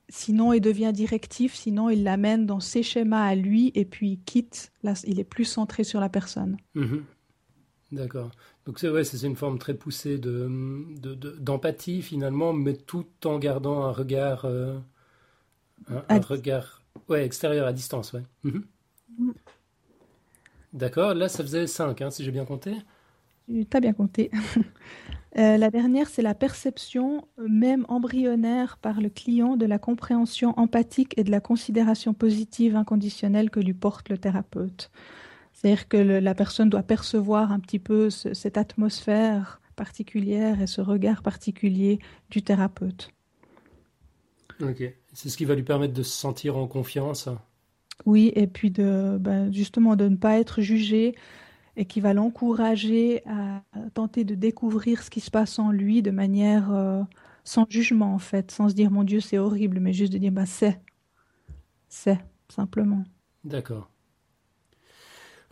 Sinon, il devient directif, sinon il l'amène dans ses schémas à lui et puis il quitte. Là, il est plus centré sur la personne. Mhm. D'accord. Donc c'est ouais, c'est une forme très poussée de, d'empathie finalement, mais tout en gardant un regard, euh, un, regard, ouais, extérieur à distance, ouais. Mhm. Mm. D'accord. Là, ça faisait 5, hein, si j'ai bien compté. Tu as bien compté. Euh, la dernière, c'est la perception, même embryonnaire par le client, de la compréhension empathique et de la considération positive inconditionnelle que lui porte le thérapeute. C'est-à-dire que la personne doit percevoir un petit peu cette atmosphère particulière et ce regard particulier du thérapeute. Ok, c'est ce qui va lui permettre de se sentir en confiance. Oui, et puis de ben, justement de ne pas être jugé et qui va l'encourager à tenter de découvrir ce qui se passe en lui de manière euh, sans jugement en fait, sans se dire mon Dieu c'est horrible, mais juste de dire bah c'est, c'est simplement. D'accord.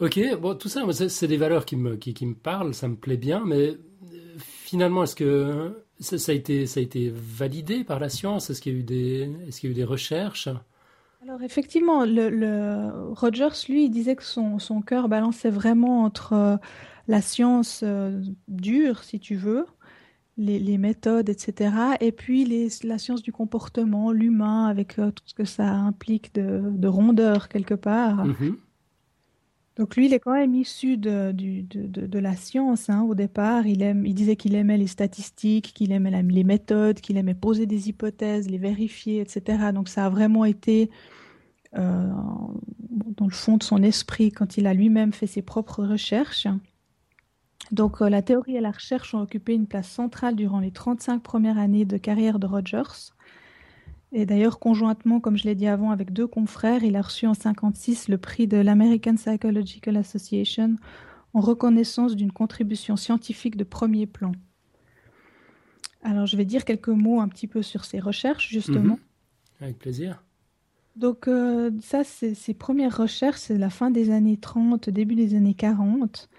Ok, bon tout ça, c'est des valeurs qui me, qui, me parlent, ça me plaît bien, mais euh, finalement est-ce que ça, ça, a été, ça a été validé par la science? Est-ce qu'il y a eu des, est-ce qu'il y a eu des recherches? Alors effectivement, le, Rogers, lui, disait que son, son cœur balançait vraiment entre euh, la science euh, dure, si tu veux, les, méthodes, etc., et puis la science du comportement, l'humain, avec euh, tout ce que ça implique de, rondeur quelque part. Mm-hmm. Donc lui, il est quand même issu de, de, la science hein, au départ. Il, aime, il disait qu'il aimait les statistiques, qu'il aimait les méthodes, qu'il aimait poser des hypothèses, les vérifier, etc. Donc ça a vraiment été euh, dans le fond de son esprit quand il a lui-même fait ses propres recherches. Donc euh, la théorie et la recherche ont occupé une place centrale durant les 35 premières années de carrière de Rogers. Et d'ailleurs, conjointement, comme je l'ai dit avant, avec deux confrères, il a reçu en 1956 le prix de l'American Psychological Association en reconnaissance d'une contribution scientifique de premier plan. Alors, je vais dire quelques mots un petit peu sur ses recherches, justement. Mhm. Avec plaisir. Donc, euh, ça, c'est ses premières recherches, c'est la fin des années 30, début des années 40.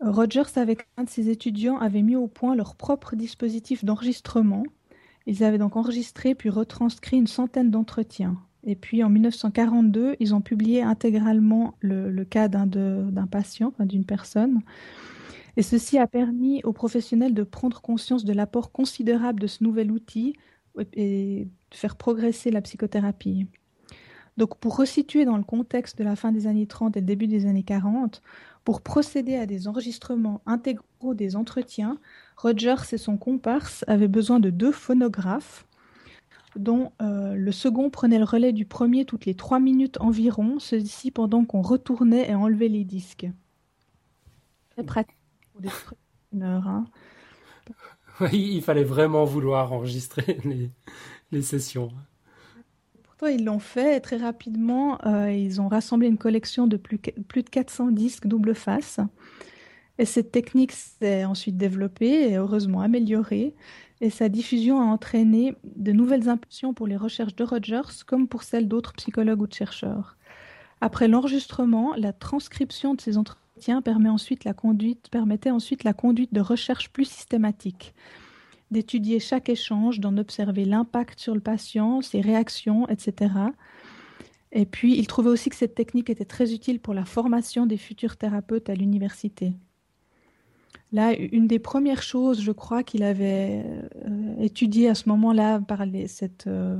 Rogers, avec un de ses étudiants, avait mis au point leur propre dispositif d'enregistrement ils avaient donc enregistré puis retranscrit une centaine d'entretiens. Et puis en 1942, ils ont publié intégralement le, cas d'un patient, d'une personne. Et ceci a permis aux professionnels de prendre conscience de l'apport considérable de ce nouvel outil et de faire progresser la psychothérapie. Donc pour resituer dans le contexte de la fin des années 30 et le début des années 40, pour procéder à des enregistrements intégraux des entretiens, Rogers et son comparse avaient besoin de deux phonographes, dont euh, le second prenait le relais du premier toutes les trois minutes environ, ceci pendant qu'on retournait et enlevait les disques. Très pratique pour des heure. Hein. Oui, il fallait vraiment vouloir enregistrer les, sessions. Pourtant, ils l'ont fait très rapidement. Euh, ils ont rassemblé une collection de plus, plus de 400 disques double face. Et cette technique s'est ensuite développée et heureusement améliorée, et sa diffusion a entraîné de nouvelles impulsions pour les recherches de Rogers comme pour celles d'autres psychologues ou de chercheurs. Après l'enregistrement, la transcription de ces entretiens permet ensuite la conduite, permettait ensuite la conduite de recherches plus systématiques, d'étudier chaque échange, d'en observer l'impact sur le patient, ses réactions, etc. Et puis, il trouvait aussi que cette technique était très utile pour la formation des futurs thérapeutes à l'université. Là, une des premières choses, je crois, qu'il avait euh, étudié à ce moment-là euh,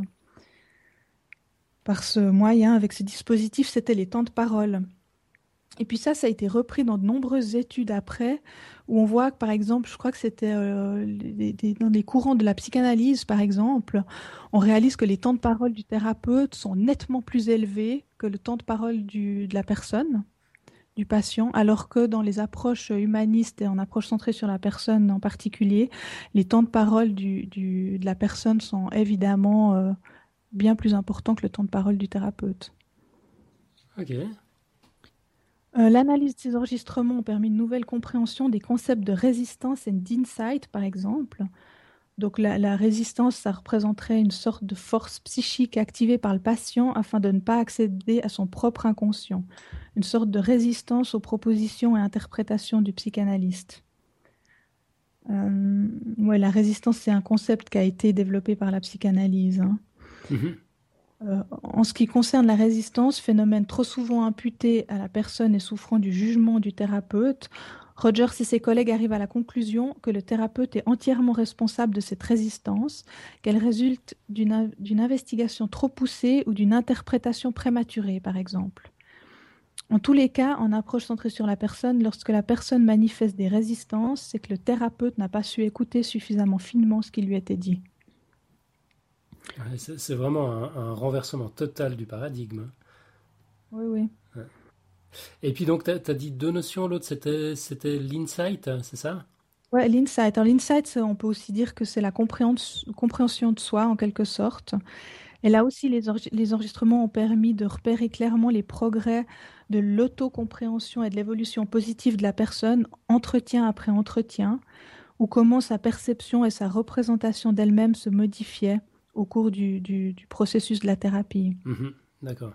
par ce moyen, avec ce dispositif, c'était les temps de parole. Et puis ça, ça a été repris dans de nombreuses études après, où on voit que, par exemple, je crois que c'était euh, dans les courants de la psychanalyse, par exemple, on réalise que les temps de parole du thérapeute sont nettement plus élevés que le temps de parole de la personne du patient, alors que dans les approches humanistes et en approche centrée sur la personne en particulier, les temps de parole du, de la personne sont évidemment euh, bien plus importants que le temps de parole du thérapeute. Ok. Euh, l'analyse de ces enregistrements a permis une nouvelle compréhension des concepts de résistance et d'insight, par exemple, donc la, résistance, ça représenterait une sorte de force psychique activée par le patient afin de ne pas accéder à son propre inconscient, une sorte de résistance aux propositions et interprétations du psychanalyste. Euh, ouais, la résistance, c'est un concept qui a été développé par la psychanalyse. Hein. Mm-hmm. Euh, en ce qui concerne la résistance, phénomène trop souvent imputé à la personne et souffrant du jugement du thérapeute, Rogers et ses collègues arrivent à la conclusion que le thérapeute est entièrement responsable de cette résistance, qu'elle résulte d'une investigation trop poussée ou d'une interprétation prématurée, par exemple. En tous les cas, en approche centrée sur la personne, lorsque la personne manifeste des résistances, c'est que le thérapeute n'a pas su écouter suffisamment finement ce qui lui était dit. C'est vraiment un, renversement total du paradigme. Oui, oui. Et puis donc, tu as, dit deux notions, l'autre c'était l'insight, c'est ça? Oui, l'insight. Alors l'insight, on peut aussi dire que c'est la compréhension de soi en quelque sorte. Et là aussi, les, les enregistrements ont permis de repérer clairement les progrès de l'autocompréhension et de l'évolution positive de la personne, entretien après entretien, ou comment sa perception et sa représentation d'elle-même se modifiaient au cours du, du, processus de la thérapie. Mhm. D'accord.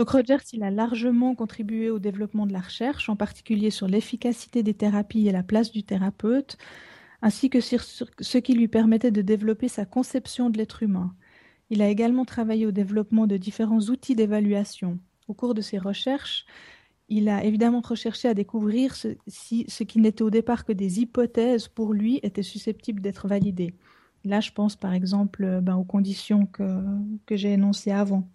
Donc Rogers, il a largement contribué au développement de la recherche, en particulier sur l'efficacité des thérapies et la place du thérapeute, ainsi que sur ce qui lui permettait de développer sa conception de l'être humain. Il a également travaillé au développement de différents outils d'évaluation. Au cours de ses recherches, il a évidemment recherché à découvrir si ce qui n'était au départ que des hypothèses pour lui était susceptible d'être validé. Là, je pense par exemple ben, aux conditions que, que j'ai énoncées avant.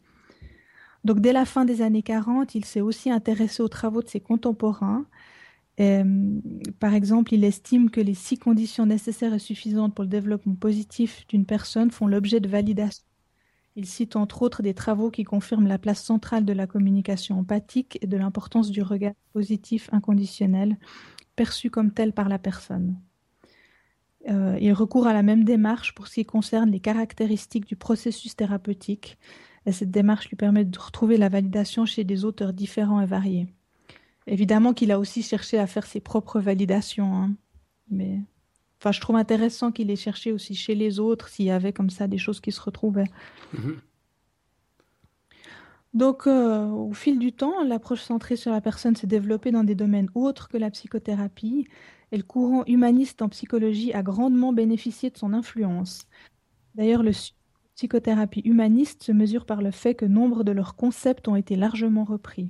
Donc, dès la fin des années 40, il s'est aussi intéressé aux travaux de ses contemporains. Euh, par exemple, il estime que les six conditions nécessaires et suffisantes pour le développement positif d'une personne font l'objet de validation. Il cite entre autres des travaux qui confirment la place centrale de la communication empathique et de l'importance du regard positif inconditionnel perçu comme tel par la personne. Euh, il recourt à la même démarche pour ce qui concerne les caractéristiques du processus thérapeutique, et cette démarche lui permet de retrouver la validation chez des auteurs différents et variés. Évidemment qu'il a aussi cherché à faire ses propres validations, hein. mais enfin, je trouve intéressant qu'il ait cherché aussi chez les autres s'il y avait comme ça des choses qui se retrouvaient. Mhm. Donc, euh, au fil du temps, l'approche centrée sur la personne s'est développée dans des domaines autres que la psychothérapie, et le courant humaniste en psychologie a grandement bénéficié de son influence. D'ailleurs, le psychothérapie humaniste se mesure par le fait que nombre de leurs concepts ont été largement repris.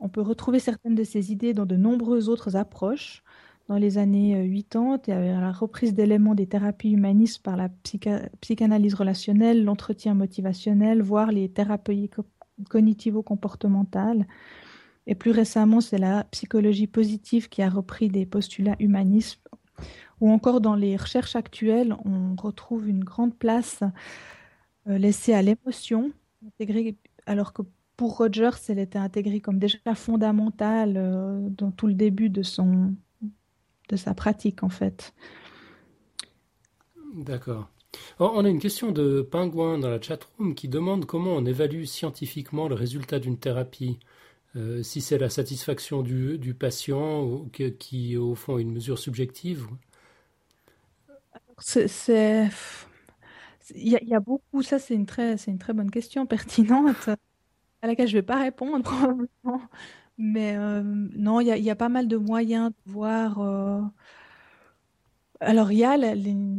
On peut retrouver certaines de ces idées dans de nombreuses autres approches. Dans les années 80, il y avait la reprise d'éléments des thérapies humanistes par la psychanalyse relationnelle, l'entretien motivationnel, voire les thérapies cognitivo-comportementales. Et plus récemment, c'est la psychologie positive qui a repris des postulats humanistes. Ou encore dans les recherches actuelles, on retrouve une grande place euh, laissée à l'émotion, alors que pour Rogers, elle était intégrée comme déjà fondamentale euh, dans tout le début de, son, de sa pratique, en fait. D'accord. On a une question de Pingouin dans la chatroom qui demande comment on évalue scientifiquement le résultat d'une thérapie. Euh, si c'est la satisfaction du, du patient ou qui, au fond, est une mesure subjective. C'est il y, a beaucoup, ça c'est une très, une très bonne question pertinente à laquelle je ne vais pas répondre probablement. Mais euh, non, il y, a pas mal de moyens de voir. Euh, alors il y a,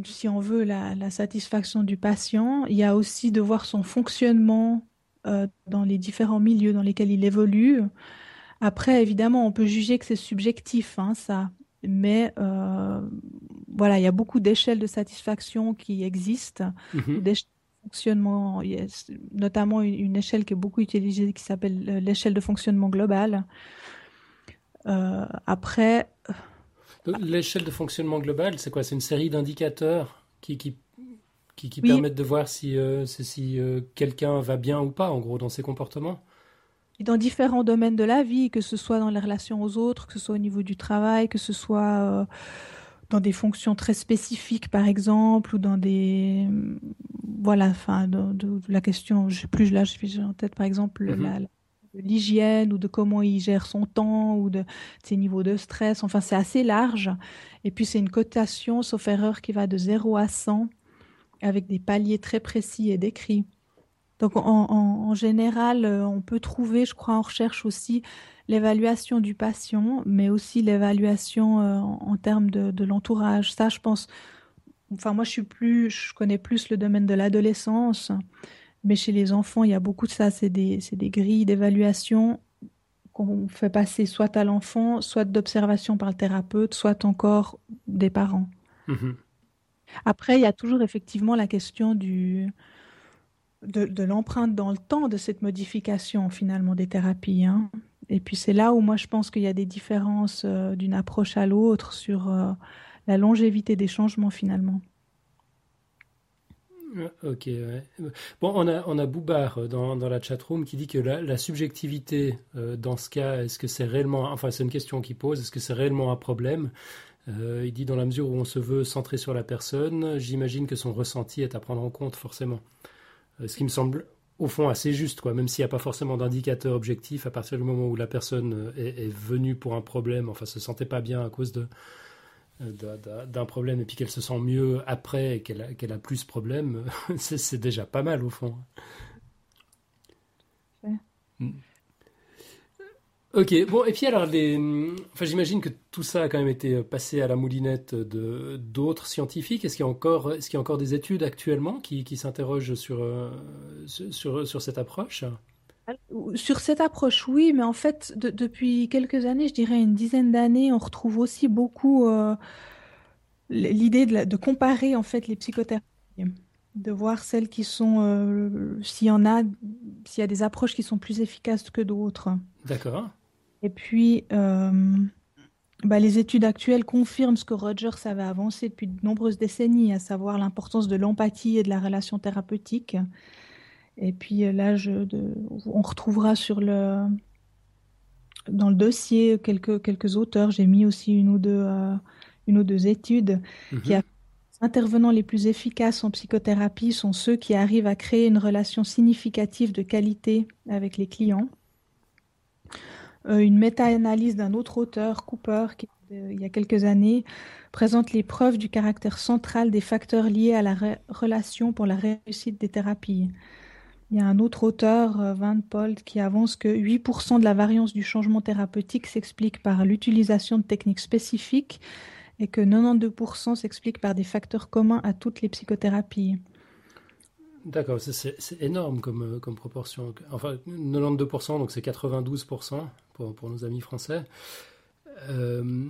si on veut, la, satisfaction du patient. Il y a aussi de voir son fonctionnement euh, dans les différents milieux dans lesquels il évolue. Après, évidemment, on peut juger que c'est subjectif, hein, ça. Mais voilà, il y a beaucoup d'échelles de satisfaction qui existent, mhm. d'échelles de fonctionnement, notamment une, échelle qui est beaucoup utilisée qui s'appelle euh, l'échelle de fonctionnement global. Euh, après. L'échelle de fonctionnement global, c'est quoi? C'est une série d'indicateurs qui, qui, qui, permettent de voir si, euh, si quelqu'un va bien ou pas, en gros, dans ses comportements? Dans différents domaines de la vie, que ce soit dans les relations aux autres, que ce soit au niveau du travail, que ce soit dans des fonctions très spécifiques, par exemple, ou dans des voilà, enfin, de, la question, je sais plus, là, suis en tête, par exemple, mm-hmm. l'hygiène ou de comment il gère son temps ou de ses niveaux de stress. Enfin, c'est assez large. Et puis, c'est une cotation, sauf erreur, qui va de 0 à 100 avec des paliers très précis et décrits. Donc, en, général, euh, on peut trouver, je crois, en recherche aussi l'évaluation du patient, mais aussi l'évaluation euh, en, termes de, l'entourage. Ça, je pense. Enfin, moi, je suis plus, je connais plus le domaine de l'adolescence, mais chez les enfants, il y a beaucoup de ça. C'est des, des grilles d'évaluation qu'on fait passer soit à l'enfant, soit d'observation par le thérapeute, soit encore des parents. Mm-hmm. Après, il y a toujours effectivement la question du, de, l'empreinte dans le temps de cette modification finalement des thérapies. Hein. Et puis c'est là où moi je pense qu'il y a des différences euh, d'une approche à l'autre sur euh, la longévité des changements finalement. Ok. Bon, on a, on a Boubar dans, dans la chatroom qui dit que la, subjectivité dans ce cas, est-ce que c'est réellement, enfin c'est une question qu'il pose, est-ce que c'est réellement un problème? Il dit dans la mesure où on se veut centrer sur la personne, j'imagine que son ressenti est à prendre en compte forcément. Euh, ce qui me semble au fond assez juste, quoi. Même s'il n'y a pas forcément d'indicateur objectif, à partir du moment où la personne euh, est, venue pour un problème, enfin se sentait pas bien à cause de euh, d'un problème et puis qu'elle se sent mieux après et qu'elle a, plus ce problème, c'est déjà pas mal au fond. Ouais. Ok, bon, et puis alors, les... enfin, j'imagine que tout ça a quand même été passé à la moulinette de d'autres scientifiques. Est-ce qu'il y a encore, est-ce qu'il y a encore des études actuellement qui, qui s'interrogent sur, euh, sur, sur cette approche? Sur cette approche, oui, mais en fait, depuis quelques années, je dirais une dizaine d'années, on retrouve aussi beaucoup euh, l'idée de, de, comparer en fait les psychothérapies, de voir celles qui sont, euh, s'il y en a, s'il y a des approches qui sont plus efficaces que d'autres. D'accord. Et puis, euh, bah, les études actuelles confirment ce que Rogers avait avancé depuis de nombreuses décennies, à savoir l'importance de l'empathie et de la relation thérapeutique. Et puis euh, là, on retrouvera sur le, dans le dossier quelques, quelques auteurs. J'ai mis aussi une ou deux, euh, une ou deux études qui mhm. a les intervenants les plus efficaces en psychothérapie sont ceux qui arrivent à créer une relation significative de qualité avec les clients. Euh, une méta-analyse d'un autre auteur, Cooper, qui il y a quelques années, présente les preuves du caractère central des facteurs liés à la relation pour la réussite des thérapies. Il y a un autre auteur, euh, Van Polt, qui avance que 8% de la variance du changement thérapeutique s'explique par l'utilisation de techniques spécifiques et que 92% s'explique par des facteurs communs à toutes les psychothérapies. D'accord, c'est énorme comme, euh, proportion. Enfin, 92%, donc c'est 92% pour, nos amis français. Euh,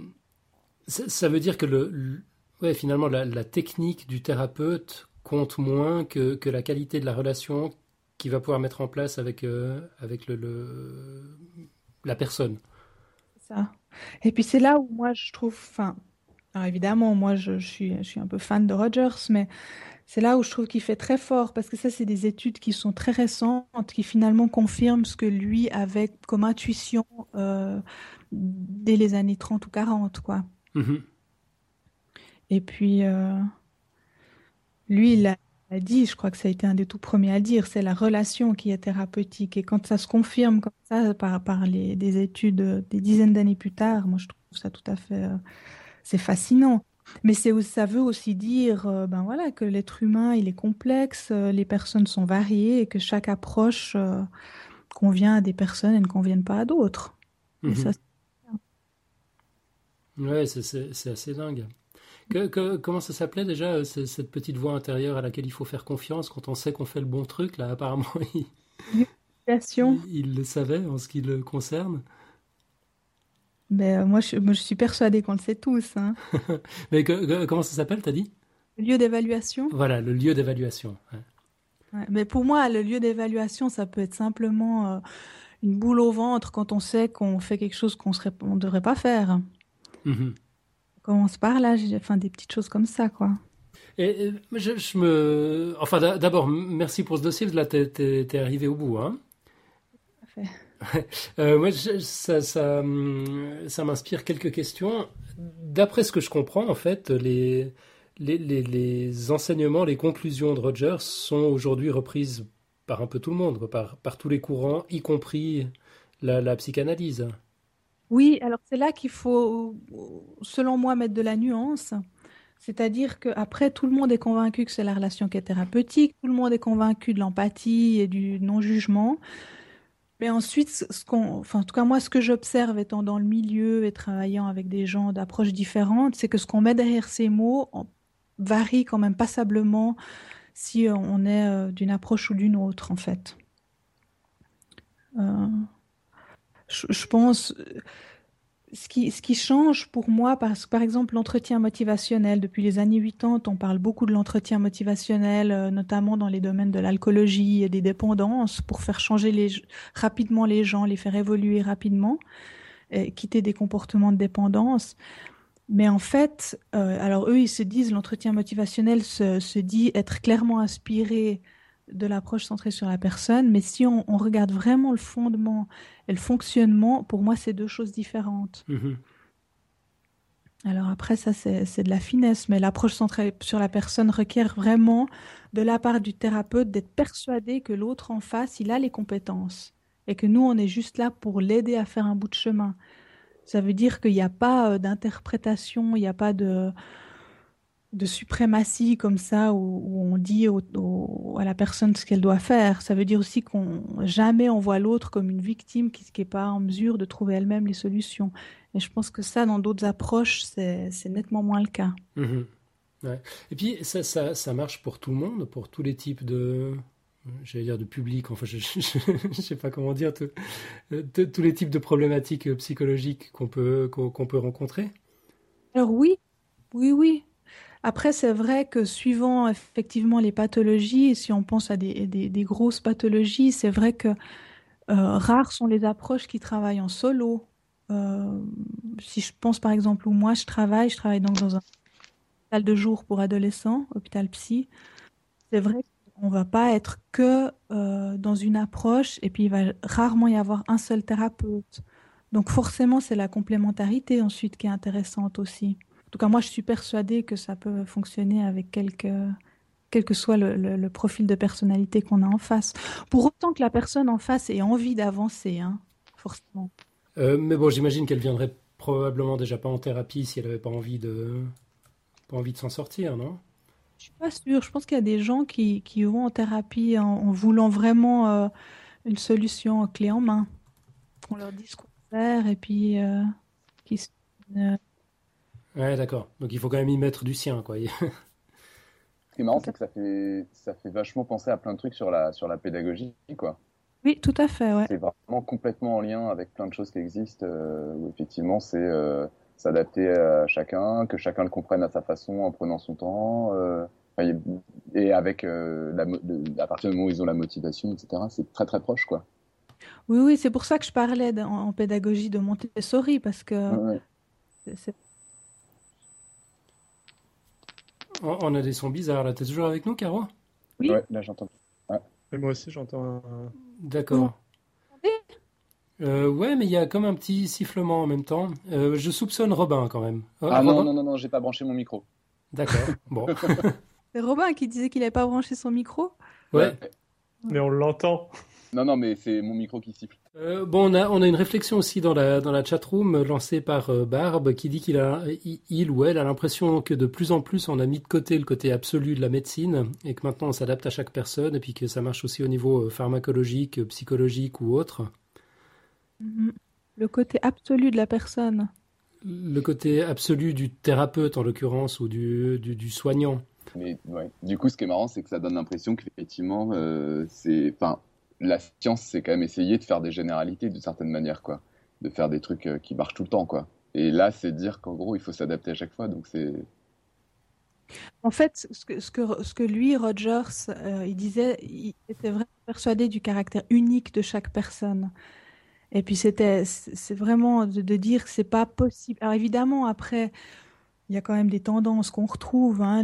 ça veut dire que le, ouais, finalement la, technique du thérapeute compte moins que, que, la qualité de la relation qu'il va pouvoir mettre en place avec, euh, avec le, la personne. Ça. Et puis c'est là où moi je trouve, enfin, évidemment, moi je, suis, je suis un peu fan de Rogers, mais c'est là où je trouve qu'il fait très fort, parce que ça, c'est des études qui sont très récentes, qui finalement confirment ce que lui avait comme intuition euh, dès les années 30 ou 40, quoi. Mm-hmm. Et puis, euh, lui, il a, dit, je crois que ça a été un des tout premiers à dire, c'est la relation qui est thérapeutique. Et quand ça se confirme comme ça par, par les, des études des dizaines d'années plus tard, moi, je trouve ça tout à fait... Euh, c'est fascinant. Mais c'est, ça veut aussi dire euh, ben voilà, que l'être humain, il est complexe, euh, les personnes sont variées et que chaque approche euh, convient à des personnes et ne convient pas à d'autres. Oui, Ouais, c'est, assez dingue. Que, comment ça s'appelait déjà, cette petite voix intérieure à laquelle il faut faire confiance quand on sait qu'on fait le bon truc Là, apparemment, il, il le savait en ce qui le concerne. Ben, euh, moi, je, je, suis persuadée qu'on le sait tous. Hein. Mais comment ça s'appelle, t'as dit? Le lieu d'évaluation. Voilà, le lieu d'évaluation. mais pour moi, le lieu d'évaluation, ça peut être simplement euh, une boule au ventre quand on sait qu'on fait quelque chose qu'on ne devrait pas faire. Mm On commence par là, enfin des petites choses comme ça, quoi. Et, je, me, enfin d'abord, merci pour ce dossier. Là, t'es es, arrivé au bout, hein. Parfait. Euh, moi, ça, ça, ça m'inspire quelques questions. D'après ce que je comprends, en fait, les, enseignements, les conclusions de Rogers sont aujourd'hui reprises par un peu tout le monde, par, par tous les courants, y compris la, la psychanalyse. Oui, alors c'est là qu'il faut, selon moi, mettre de la nuance. C'est-à-dire qu'après, tout le monde est convaincu que c'est la relation qui est thérapeutique, tout le monde est convaincu de l'empathie et du non-jugement. Mais ensuite, enfin, en tout cas, moi, ce que j'observe étant dans le milieu et travaillant avec des gens d'approches différentes, c'est que ce qu'on met derrière ces mots varie quand même passablement si on est euh, d'une approche ou d'une autre, en fait. Euh, je, pense, ce qui, change pour moi, parce que par exemple l'entretien motivationnel, depuis les années 80, on parle beaucoup de l'entretien motivationnel, euh, notamment dans les domaines de l'alcoolologie et des dépendances, pour faire changer rapidement les gens, les faire évoluer rapidement, quitter des comportements de dépendance. Mais en fait, euh, alors eux, ils se disent, l'entretien motivationnel se, dit être clairement inspiré de l'approche centrée sur la personne, mais si on, on, regarde vraiment le fondement et le fonctionnement, pour moi, c'est deux choses différentes. Mmh. Alors après, ça, c'est de la finesse, mais l'approche centrée sur la personne requiert vraiment, de la part du thérapeute, d'être persuadé que l'autre en face, il a les compétences et que nous, on est juste là pour l'aider à faire un bout de chemin. Ça veut dire qu'il n'y a pas euh, d'interprétation, il n'y a pas de, de suprématie comme ça où, on dit au, à la personne ce qu'elle doit faire. Ça veut dire aussi qu'on jamais on voit l'autre comme une victime qui n'est pas en mesure de trouver elle-même les solutions. Et je pense que ça, dans d'autres approches, c'est nettement moins le cas. Mmh ouais. Et puis ça, ça, ça, marche pour tout le monde, pour tous les types de, j'allais dire de public, enfin je ne sais pas comment dire, tous les types de problématiques psychologiques qu'on peut, qu'on peut rencontrer? Alors oui, oui, oui. Après, c'est vrai que suivant effectivement les pathologies, si on pense à des, grosses pathologies, c'est vrai que euh, rares sont les approches qui travaillent en solo. Euh, si je pense par exemple où moi je travaille, je travaille donc dans un hôpital de jour pour adolescents, hôpital psy. C'est vrai qu'on va pas être que euh, dans une approche et puis il va rarement y avoir un seul thérapeute. Donc forcément, c'est la complémentarité ensuite qui est intéressante aussi tout cas, moi, je suis persuadée que ça peut fonctionner avec quelque, quel que soit le, le, profil de personnalité qu'on a en face. Pour autant que la personne en face ait envie d'avancer, hein, forcément. Euh, mais bon, j'imagine qu'elle viendrait probablement déjà pas en thérapie si elle n'avait pas envie de, pas envie de s'en sortir, non? Je suis pas sûre. Je pense qu'il y a des gens qui, qui vont en thérapie en, voulant vraiment euh, une solution clé en main. On leur dit ce qu'on faire et puis euh, qui Ouais, d'accord. Donc il faut quand même y mettre du sien, quoi. Ce qui est marrant, c'est que ça fait, ça fait vachement penser à plein de trucs sur la, sur la pédagogie, quoi. Oui, tout à fait, ouais. C'est vraiment complètement en lien avec plein de choses qui existent, euh, où effectivement c'est euh, s'adapter à chacun, que chacun le comprenne à sa façon en prenant son temps, euh, et avec euh, la, à partir du moment où ils ont la motivation, etc. C'est très très proche, quoi. Oui, oui, c'est pour ça que je parlais en, pédagogie de Montessori, parce que ouais. c'est On a des sons bizarres là. T'es toujours avec nous, Caro? Oui. Ouais, là j'entends. Ouais. moi aussi j'entends. D'accord. Euh, ouais, mais il y a comme un petit sifflement en même temps. Euh, je soupçonne Robin quand même. Oh, ah non, non, non, non, j'ai pas branché mon micro. D'accord, bon. C'est Robin qui disait qu'il n'avait pas branché son micro? Ouais. Mais on l'entend. Non, non, mais c'est mon micro qui siffle. Euh, bon, on a, on a une réflexion aussi dans la, dans la chatroom lancée par euh, Barbe qui dit qu'il a, il ou elle a l'impression que de plus en plus on a mis de côté le côté absolu de la médecine et que maintenant on s'adapte à chaque personne et puis que ça marche aussi au niveau euh, pharmacologique, psychologique ou autre. Mm-hmm. Le côté absolu de la personne. Le côté absolu du thérapeute en l'occurrence ou du, du, du, soignant. Mais ouais. Du coup, ce qui est marrant, c'est que ça donne l'impression qu'effectivement, euh, c'est, enfin, la science, c'est quand même essayer de faire des généralités d'une certaine manière, quoi. De faire des trucs euh, qui marchent tout le temps, quoi. Et là, c'est dire qu'en gros, il faut s'adapter à chaque fois. Donc, c'est. En fait, ce que, ce que, ce que lui, Rogers, euh, il disait, il était vraiment persuadé du caractère unique de chaque personne. Et puis, c'était, c'est vraiment de, dire que c'est pas possible. Alors, évidemment, après, il y a quand même des tendances qu'on retrouve, hein,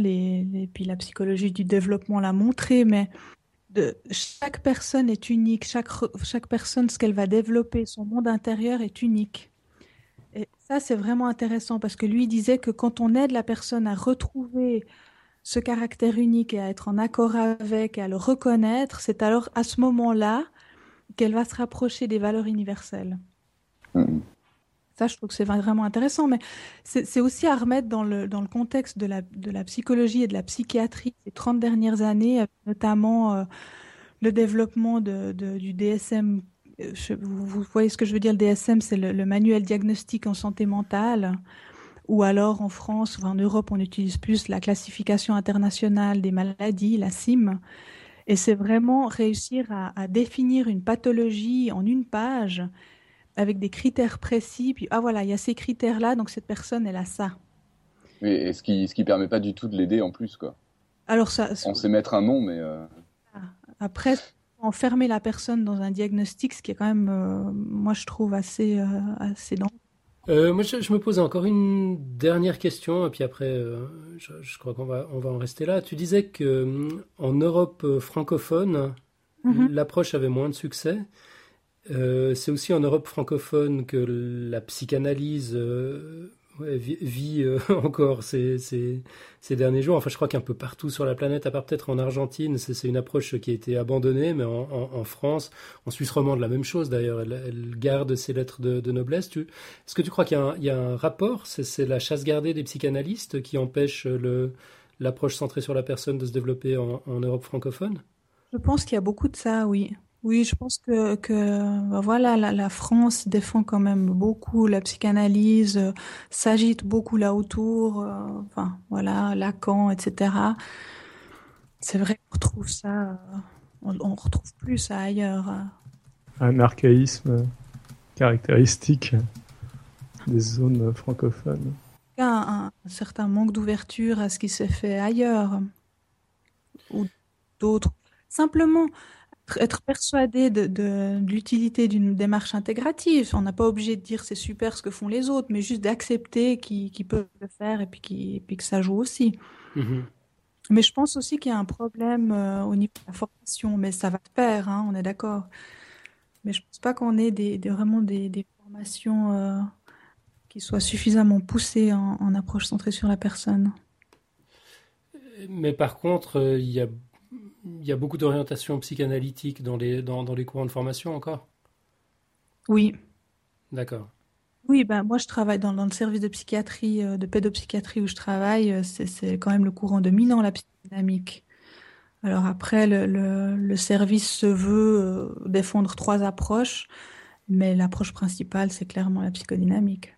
puis la psychologie du développement l'a montré, mais chaque personne est unique, chaque, chaque personne, ce qu'elle va développer, son monde intérieur est unique. Et ça, c'est vraiment intéressant parce que lui disait que quand on aide la personne à retrouver ce caractère unique et à être en accord avec, et à le reconnaître, c'est alors à ce moment-là qu'elle va se rapprocher des valeurs universelles. Mmh. Ça, je trouve que c'est vraiment intéressant, mais c'est aussi à remettre dans le, dans le contexte de la, de la psychologie et de la psychiatrie ces 30 dernières années, notamment euh, le développement de, du DSM. Euh, vous, voyez ce que je veux dire, le DSM, c'est le, manuel diagnostique en santé mentale, ou alors en France ou en Europe, on utilise plus la classification internationale des maladies, la CIM. Et c'est vraiment réussir à définir une pathologie en une page avec des critères précis. Puis, ah voilà, il y a ces critères-là, donc cette personne, elle a ça. Et, ce qui ce qui permet pas du tout de l'aider en plus, quoi. Alors ça. On sait mettre un nom, mais. Euh, ah, après, enfermer la personne dans un diagnostic, ce qui est quand même, euh, moi, je trouve assez, euh, assez dangereux. moi, je, me posais encore une dernière question, et puis après, je, crois qu'on va, on va en rester là. Tu disais que en Europe francophone, mhm. l'approche avait moins de succès. C'est aussi en Europe francophone que la psychanalyse ouais, vit, euh, encore ces, derniers jours. Enfin, je crois qu'un peu partout sur la planète, à part peut-être en Argentine, c'est une approche qui a été abandonnée, mais en, en, en France, en Suisse romande, la même chose d'ailleurs. Elle, garde ses lettres de, noblesse. Est-ce que tu crois qu'il y, a un rapport? C'est la chasse gardée des psychanalystes qui empêche l'approche centrée sur la personne de se développer en Europe francophone? Je pense qu'il y a beaucoup de ça, oui. Oui, je pense que, que bah voilà, la, la, France défend quand même beaucoup la psychanalyse, euh, s'agite beaucoup là autour, euh, enfin voilà, Lacan, etc. C'est vrai qu'on retrouve ça, euh, on, on, retrouve plus ça ailleurs. Un archaïsme caractéristique des zones francophones. Un, un, un certain manque d'ouverture à ce qui s'est fait ailleurs ou d'autres. Simplement, être persuadé de, l'utilité d'une démarche intégrative. On n'a pas obligé de dire c'est super ce que font les autres, mais juste d'accepter qu'ils peuvent le faire et puis, puis que ça joue aussi. Mm-hmm. Mais je pense aussi qu'il y a un problème euh, au niveau de la formation, mais ça va de pair, hein, on est d'accord. Mais je pense pas qu'on ait des, vraiment des, formations euh, qui soient suffisamment poussées en, en, approche centrée sur la personne. Mais par contre, euh, il y a il y a beaucoup d'orientation psychanalytique dans les, dans, dans, les courants de formation encore? Oui. D'accord. Oui, ben, moi je travaille dans, dans le service de psychiatrie, euh, de pédopsychiatrie où je travaille, euh, c'est quand même le courant dominant, la psychodynamique. Alors après, le, le, le service se veut euh, défendre trois approches, mais l'approche principale, c'est clairement la psychodynamique.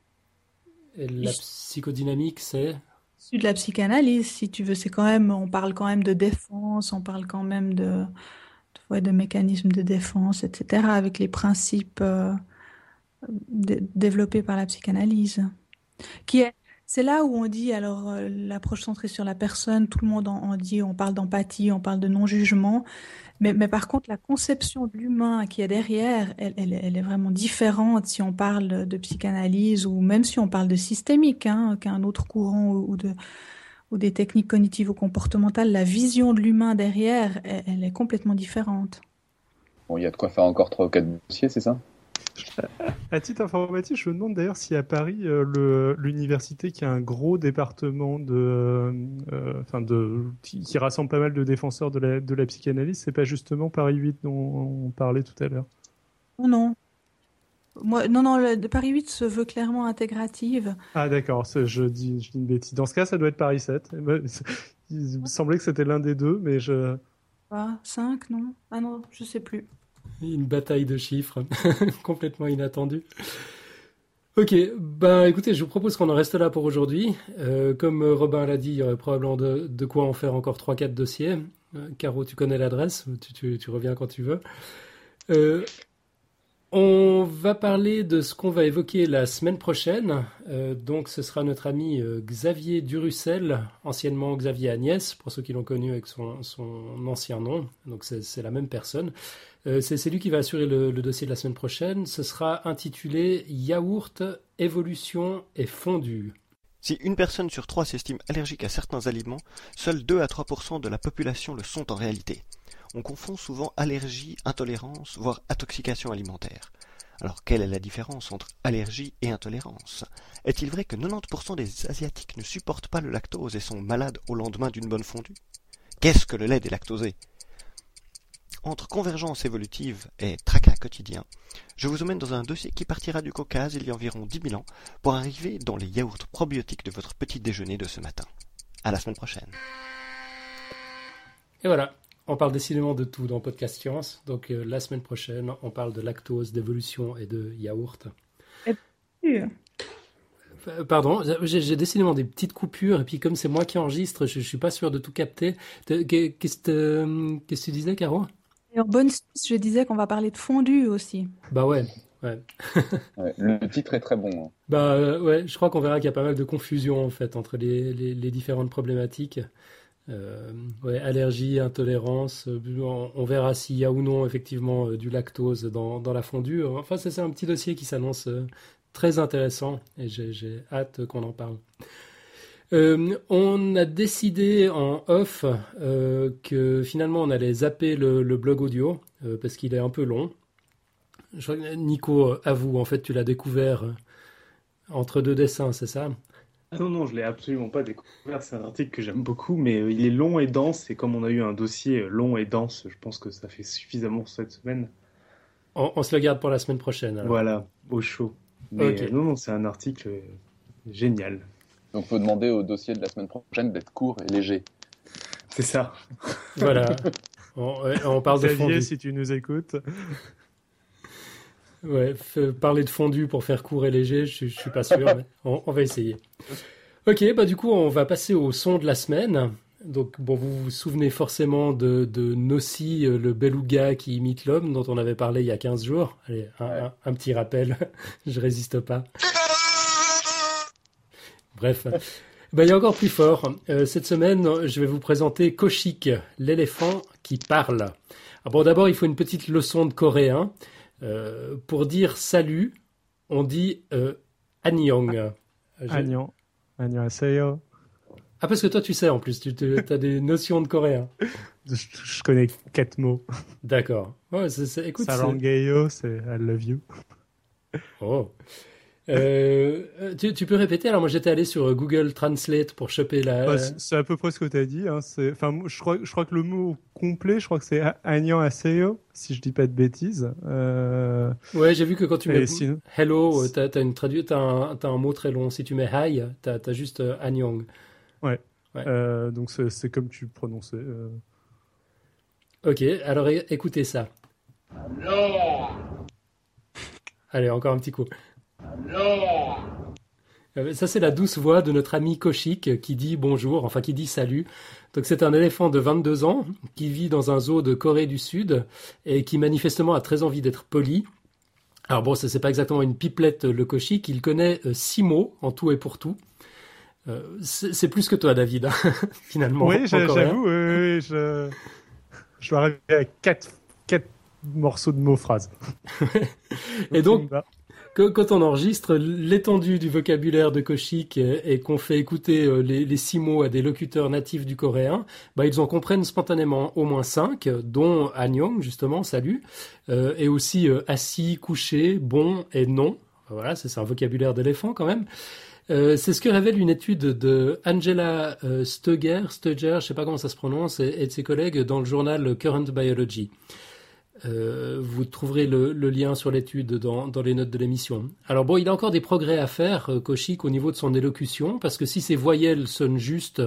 Et la psychodynamique, c'est? De la psychanalyse, si tu veux, c'est quand même, on parle quand même de défense, on parle quand même de, de, de mécanismes de défense, etc., avec les principes euh, développés par la psychanalyse. Qui est, c'est là où on dit, alors, euh, l'approche centrée sur la personne, tout le monde en dit, on parle d'empathie, on parle de non-jugement, mais, par contre, la conception de l'humain qui est derrière, elle, est vraiment différente si on parle de psychanalyse ou même si on parle de systémique, hein, qu'un autre courant ou, de, des techniques cognitives ou comportementales. La vision de l'humain derrière, elle, elle, est complètement différente. Bon, il y a de quoi faire encore trois ou quatre dossiers, c'est ça? À titre informatif, je me demande d'ailleurs si à Paris, euh, l'université qui a un gros département de, euh, enfin de, qui, rassemble pas mal de défenseurs de la, de la psychanalyse, c'est pas justement Paris 8 dont on parlait tout à l'heure? Non, non. Moi, non, non, le, Paris 8 se veut clairement intégrative. Ah d'accord, je dis, je dis une bêtise. Dans ce cas, ça doit être Paris 7. Il me semblait que c'était l'un des deux, mais je... Ah, 5, non? Ah non, je sais plus. Une bataille de chiffres complètement inattendue. Ok, ben écoutez, je vous propose qu'on en reste là pour aujourd'hui. Euh, comme Robin l'a dit, il y aurait probablement de, quoi en faire encore 3-4 dossiers. Euh, Caro, tu connais l'adresse, tu, reviens quand tu veux. Euh, on va parler de ce qu'on va évoquer la semaine prochaine. Donc, ce sera notre ami Xavier Durussel, anciennement Xavier Agnès, pour ceux qui l'ont connu avec son, son, ancien nom. Donc, c'est la même personne. Euh, c'est lui qui va assurer le, dossier de la semaine prochaine. Ce sera intitulé Yaourt, évolution et fondu. Si une personne sur trois s'estime allergique à certains aliments, seuls 2 à 3% de la population le sont en réalité on confond souvent allergie, intolérance, voire intoxication alimentaire. Alors quelle est la différence entre allergie et intolérance? Est-il vrai que 90% des Asiatiques ne supportent pas le lactose et sont malades au lendemain d'une bonne fondue? Qu'est-ce que le lait délactosé Entre convergence évolutive et tracas quotidien, je vous emmène dans un dossier qui partira du Caucase il y a environ 10 000 ans pour arriver dans les yaourts probiotiques de votre petit déjeuner de ce matin. À la semaine prochaine. Et voilà, on parle décidément de tout dans Podcast Science. Donc euh, la semaine prochaine, on parle de lactose, d'évolution et de yaourt. Euh, pardon, j'ai décidément des petites coupures et puis comme c'est moi qui enregistre, je, ne suis pas sûr de tout capter. Qu'est-ce que tu disais, Caro? En bonne je disais qu'on va parler de fondu aussi. Bah ouais, Ouais. Ouais, le titre est très bon. hein. Bah euh, ouais, je crois qu'on verra qu'il y a pas mal de confusion en fait entre les, les, les différentes problématiques. Euh, ouais, allergie, intolérance, euh, on, on verra s'il y a ou non effectivement euh, du lactose dans, dans la fondue. Enfin, c'est un petit dossier qui s'annonce euh, très intéressant et j'ai j'ai hâte qu'on en parle. Euh, on a décidé en off euh, que finalement on allait zapper le, le blog audio euh, parce qu'il est un peu long. Je Nico, avoue, en fait, tu l'as découvert entre deux dessins, c'est ça? Ah non, non, je l'ai absolument pas découvert. C'est un article que j'aime beaucoup, mais il est long et dense. Et comme on a eu un dossier long et dense, je pense que ça fait suffisamment cette semaine. On, on se le garde pour la semaine prochaine. alors. Voilà, au chaud. Mais Ok. euh, non, non, c'est un article génial. Donc, faut demander au dossier de la semaine prochaine d'être court et léger. C'est ça. Voilà. On, on parle de fondu. si tu nous écoutes. Ouais, parler de fondu pour faire court et léger, je, je suis pas sûr, mais on, on va essayer. Ok, bah du coup, on va passer au son de la semaine. Donc, bon, vous vous souvenez forcément de, de Nossi, euh, le beluga qui imite l'homme, dont on avait parlé il y a 15 jours. Allez, un, Ouais. un- un petit rappel, je résiste pas. Bref, bah, il y a encore plus fort. Euh, cette semaine, je vais vous présenter Koshik, l'éléphant qui parle. Ah bon, d'abord, il faut une petite leçon de coréen. Euh, pour dire salut, on dit euh, je- Agnan. Annyeonghaseyo. Ah, parce que toi, tu sais en plus, tu as des notions de coréen. Je, je connais quatre mots. D'accord. Ouais, c'est- c'est- écoute, c'est- Sarangeyo, c'est I love you. Oh. Euh, tu, tu peux répéter Alors, moi, j'étais allé sur Google Translate pour choper la. Bah, c'est à peu près ce que tu as dit. Hein. Enfin, je crois, je crois que le mot complet, je crois que c'est Annyeonghaseyo, si je dis pas de bêtises. Euh, Ouais, j'ai vu que quand tu et mets sinon- hello, euh, t'as as une traduite, t'as un, mot très long. Si tu mets hi, t'as as juste euh, annyeong. Ouais. euh, donc c'est comme tu prononçais. euh. Ok, alors écoutez ça. Allez, encore un petit coup. Euh, Ça, c'est la douce voix de notre ami Koshik qui dit bonjour, enfin qui dit salut. Donc, c'est un éléphant de 22 ans qui vit dans un zoo de Corée du Sud et qui manifestement a très envie d'être poli. Alors bon, ça c'est pas exactement une pipelette, le Koshik. Il connaît euh, six mots en tout et pour tout. Euh, c'est plus que toi, David, hein, finalement. oui, j'avoue, je... je dois arriver à quatre, quatre morceaux de mots phrases. Et donc. Quand on enregistre l'étendue du vocabulaire de Koshik et, qu'on fait écouter euh, les, six mots à des locuteurs natifs du coréen, bah, ils en comprennent spontanément au moins cinq, dont Annyeong, justement, salut, euh, et aussi euh, assis, couché, bon et non. Voilà, c'est un vocabulaire d'éléphant quand même. Euh, c'est ce que révèle une étude de Angela euh, Stöger, Stöger, je sais pas comment ça se prononce, et de ses collègues dans le journal Current Biology. Euh, vous trouverez le, lien sur l'étude dans, dans les notes de l'émission. Alors bon, il a encore des progrès à faire, euh, au niveau de son élocution, parce que si ses voyelles sonnent juste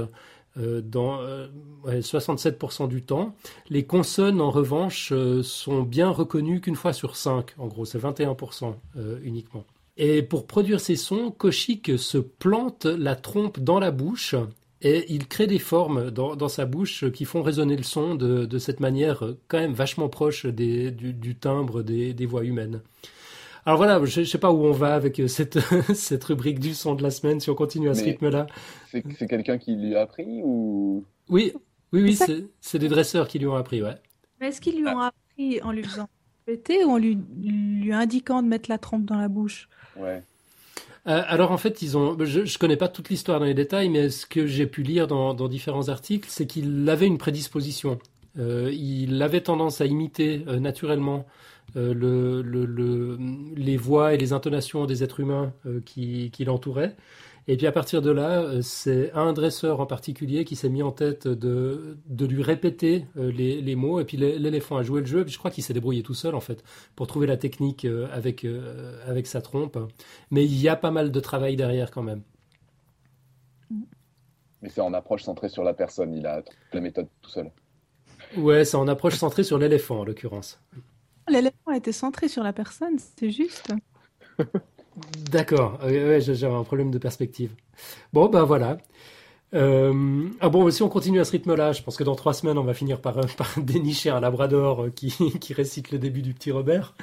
euh, dans euh, ouais, 67% du temps, les consonnes, en revanche, euh, sont bien reconnues qu'une fois sur 5. En gros, c'est 21% euh, uniquement. Et pour produire ces sons, Koshik se plante la trompe dans la bouche et il crée des formes dans, dans sa bouche qui font résonner le son de, de cette manière euh, quand même vachement proche des, du, du timbre des, des voix humaines. Alors voilà, je ne sais pas où on va avec euh, cette, cette rubrique du son de la semaine, si on continue à ce rythme-là. C'est c'est quelqu'un qui lui a appris ou? Oui, oui, oui, C'est des dresseurs qui lui ont appris, ouais. Mais est-ce qu'ils lui ont appris en lui faisant péter ou en lui, lui indiquant de mettre la trompe dans la bouche? ouais. Euh, alors en fait, ils ont, je, je connais pas toute l'histoire dans les détails, mais ce que j'ai pu lire dans, différents articles, c'est qu'il avait une prédisposition. Euh, il avait tendance à imiter euh, naturellement le, le, le- les voix et les intonations des êtres humains qui l'entouraient. Et puis à partir de là, euh, c'est un dresseur en particulier qui s'est mis en tête de, de lui répéter euh, les, les mots. Et puis l'é- l'éléphant a joué le jeu. Et puis je crois qu'il s'est débrouillé tout seul en fait pour trouver la technique euh, avec, avec sa trompe. Mais il y a pas mal de travail derrière quand même. Mais c'est en approche centrée sur la personne. Il a la méthode tout seul. Ouais, c'est en approche centrée sur l'éléphant en l'occurrence. L'éléphant était centré sur la personne, c'est juste. D'accord, ouais, ouais, j'ai j'ai un problème de perspective. Bon, ben voilà. Euh, ah bon, si on continue à ce rythme-là, je pense que dans trois semaines, on va finir par, par dénicher un labrador qui, qui récite le début du petit Robert.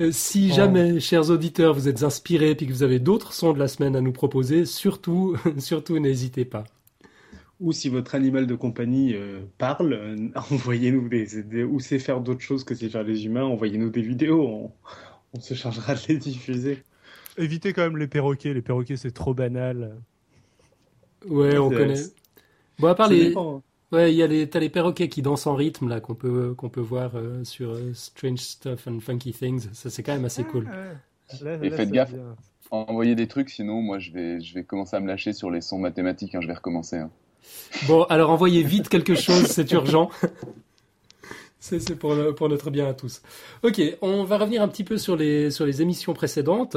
Euh, si jamais, chers auditeurs, vous êtes inspirés et que vous avez d'autres sons de la semaine à nous proposer, surtout, surtout n'hésitez pas. Ou si votre animal de compagnie euh, parle, euh, envoyez-nous des, ou c'est faire d'autres choses que c'est faire les humains, envoyez-nous des vidéos, on, on, se chargera de les diffuser. Évitez quand même les perroquets, les perroquets c'est trop banal. Ouais, on connaît. Bon, à part les. Hein. Ouais, il y a les, t'as les perroquets qui dansent en rythme là qu'on peut qu'on peut voir euh, sur Strange Stuff and Funky Things. Ça c'est quand même assez cool. Et faites gaffe, envoyez des trucs, sinon moi je vais je vais commencer à me lâcher sur les sons mathématiques. Hein, je vais recommencer. Hein. Bon, alors envoyez vite quelque chose, c'est urgent. c'est pour, pour notre bien à tous. Ok, on va revenir un petit peu sur les, sur les émissions précédentes.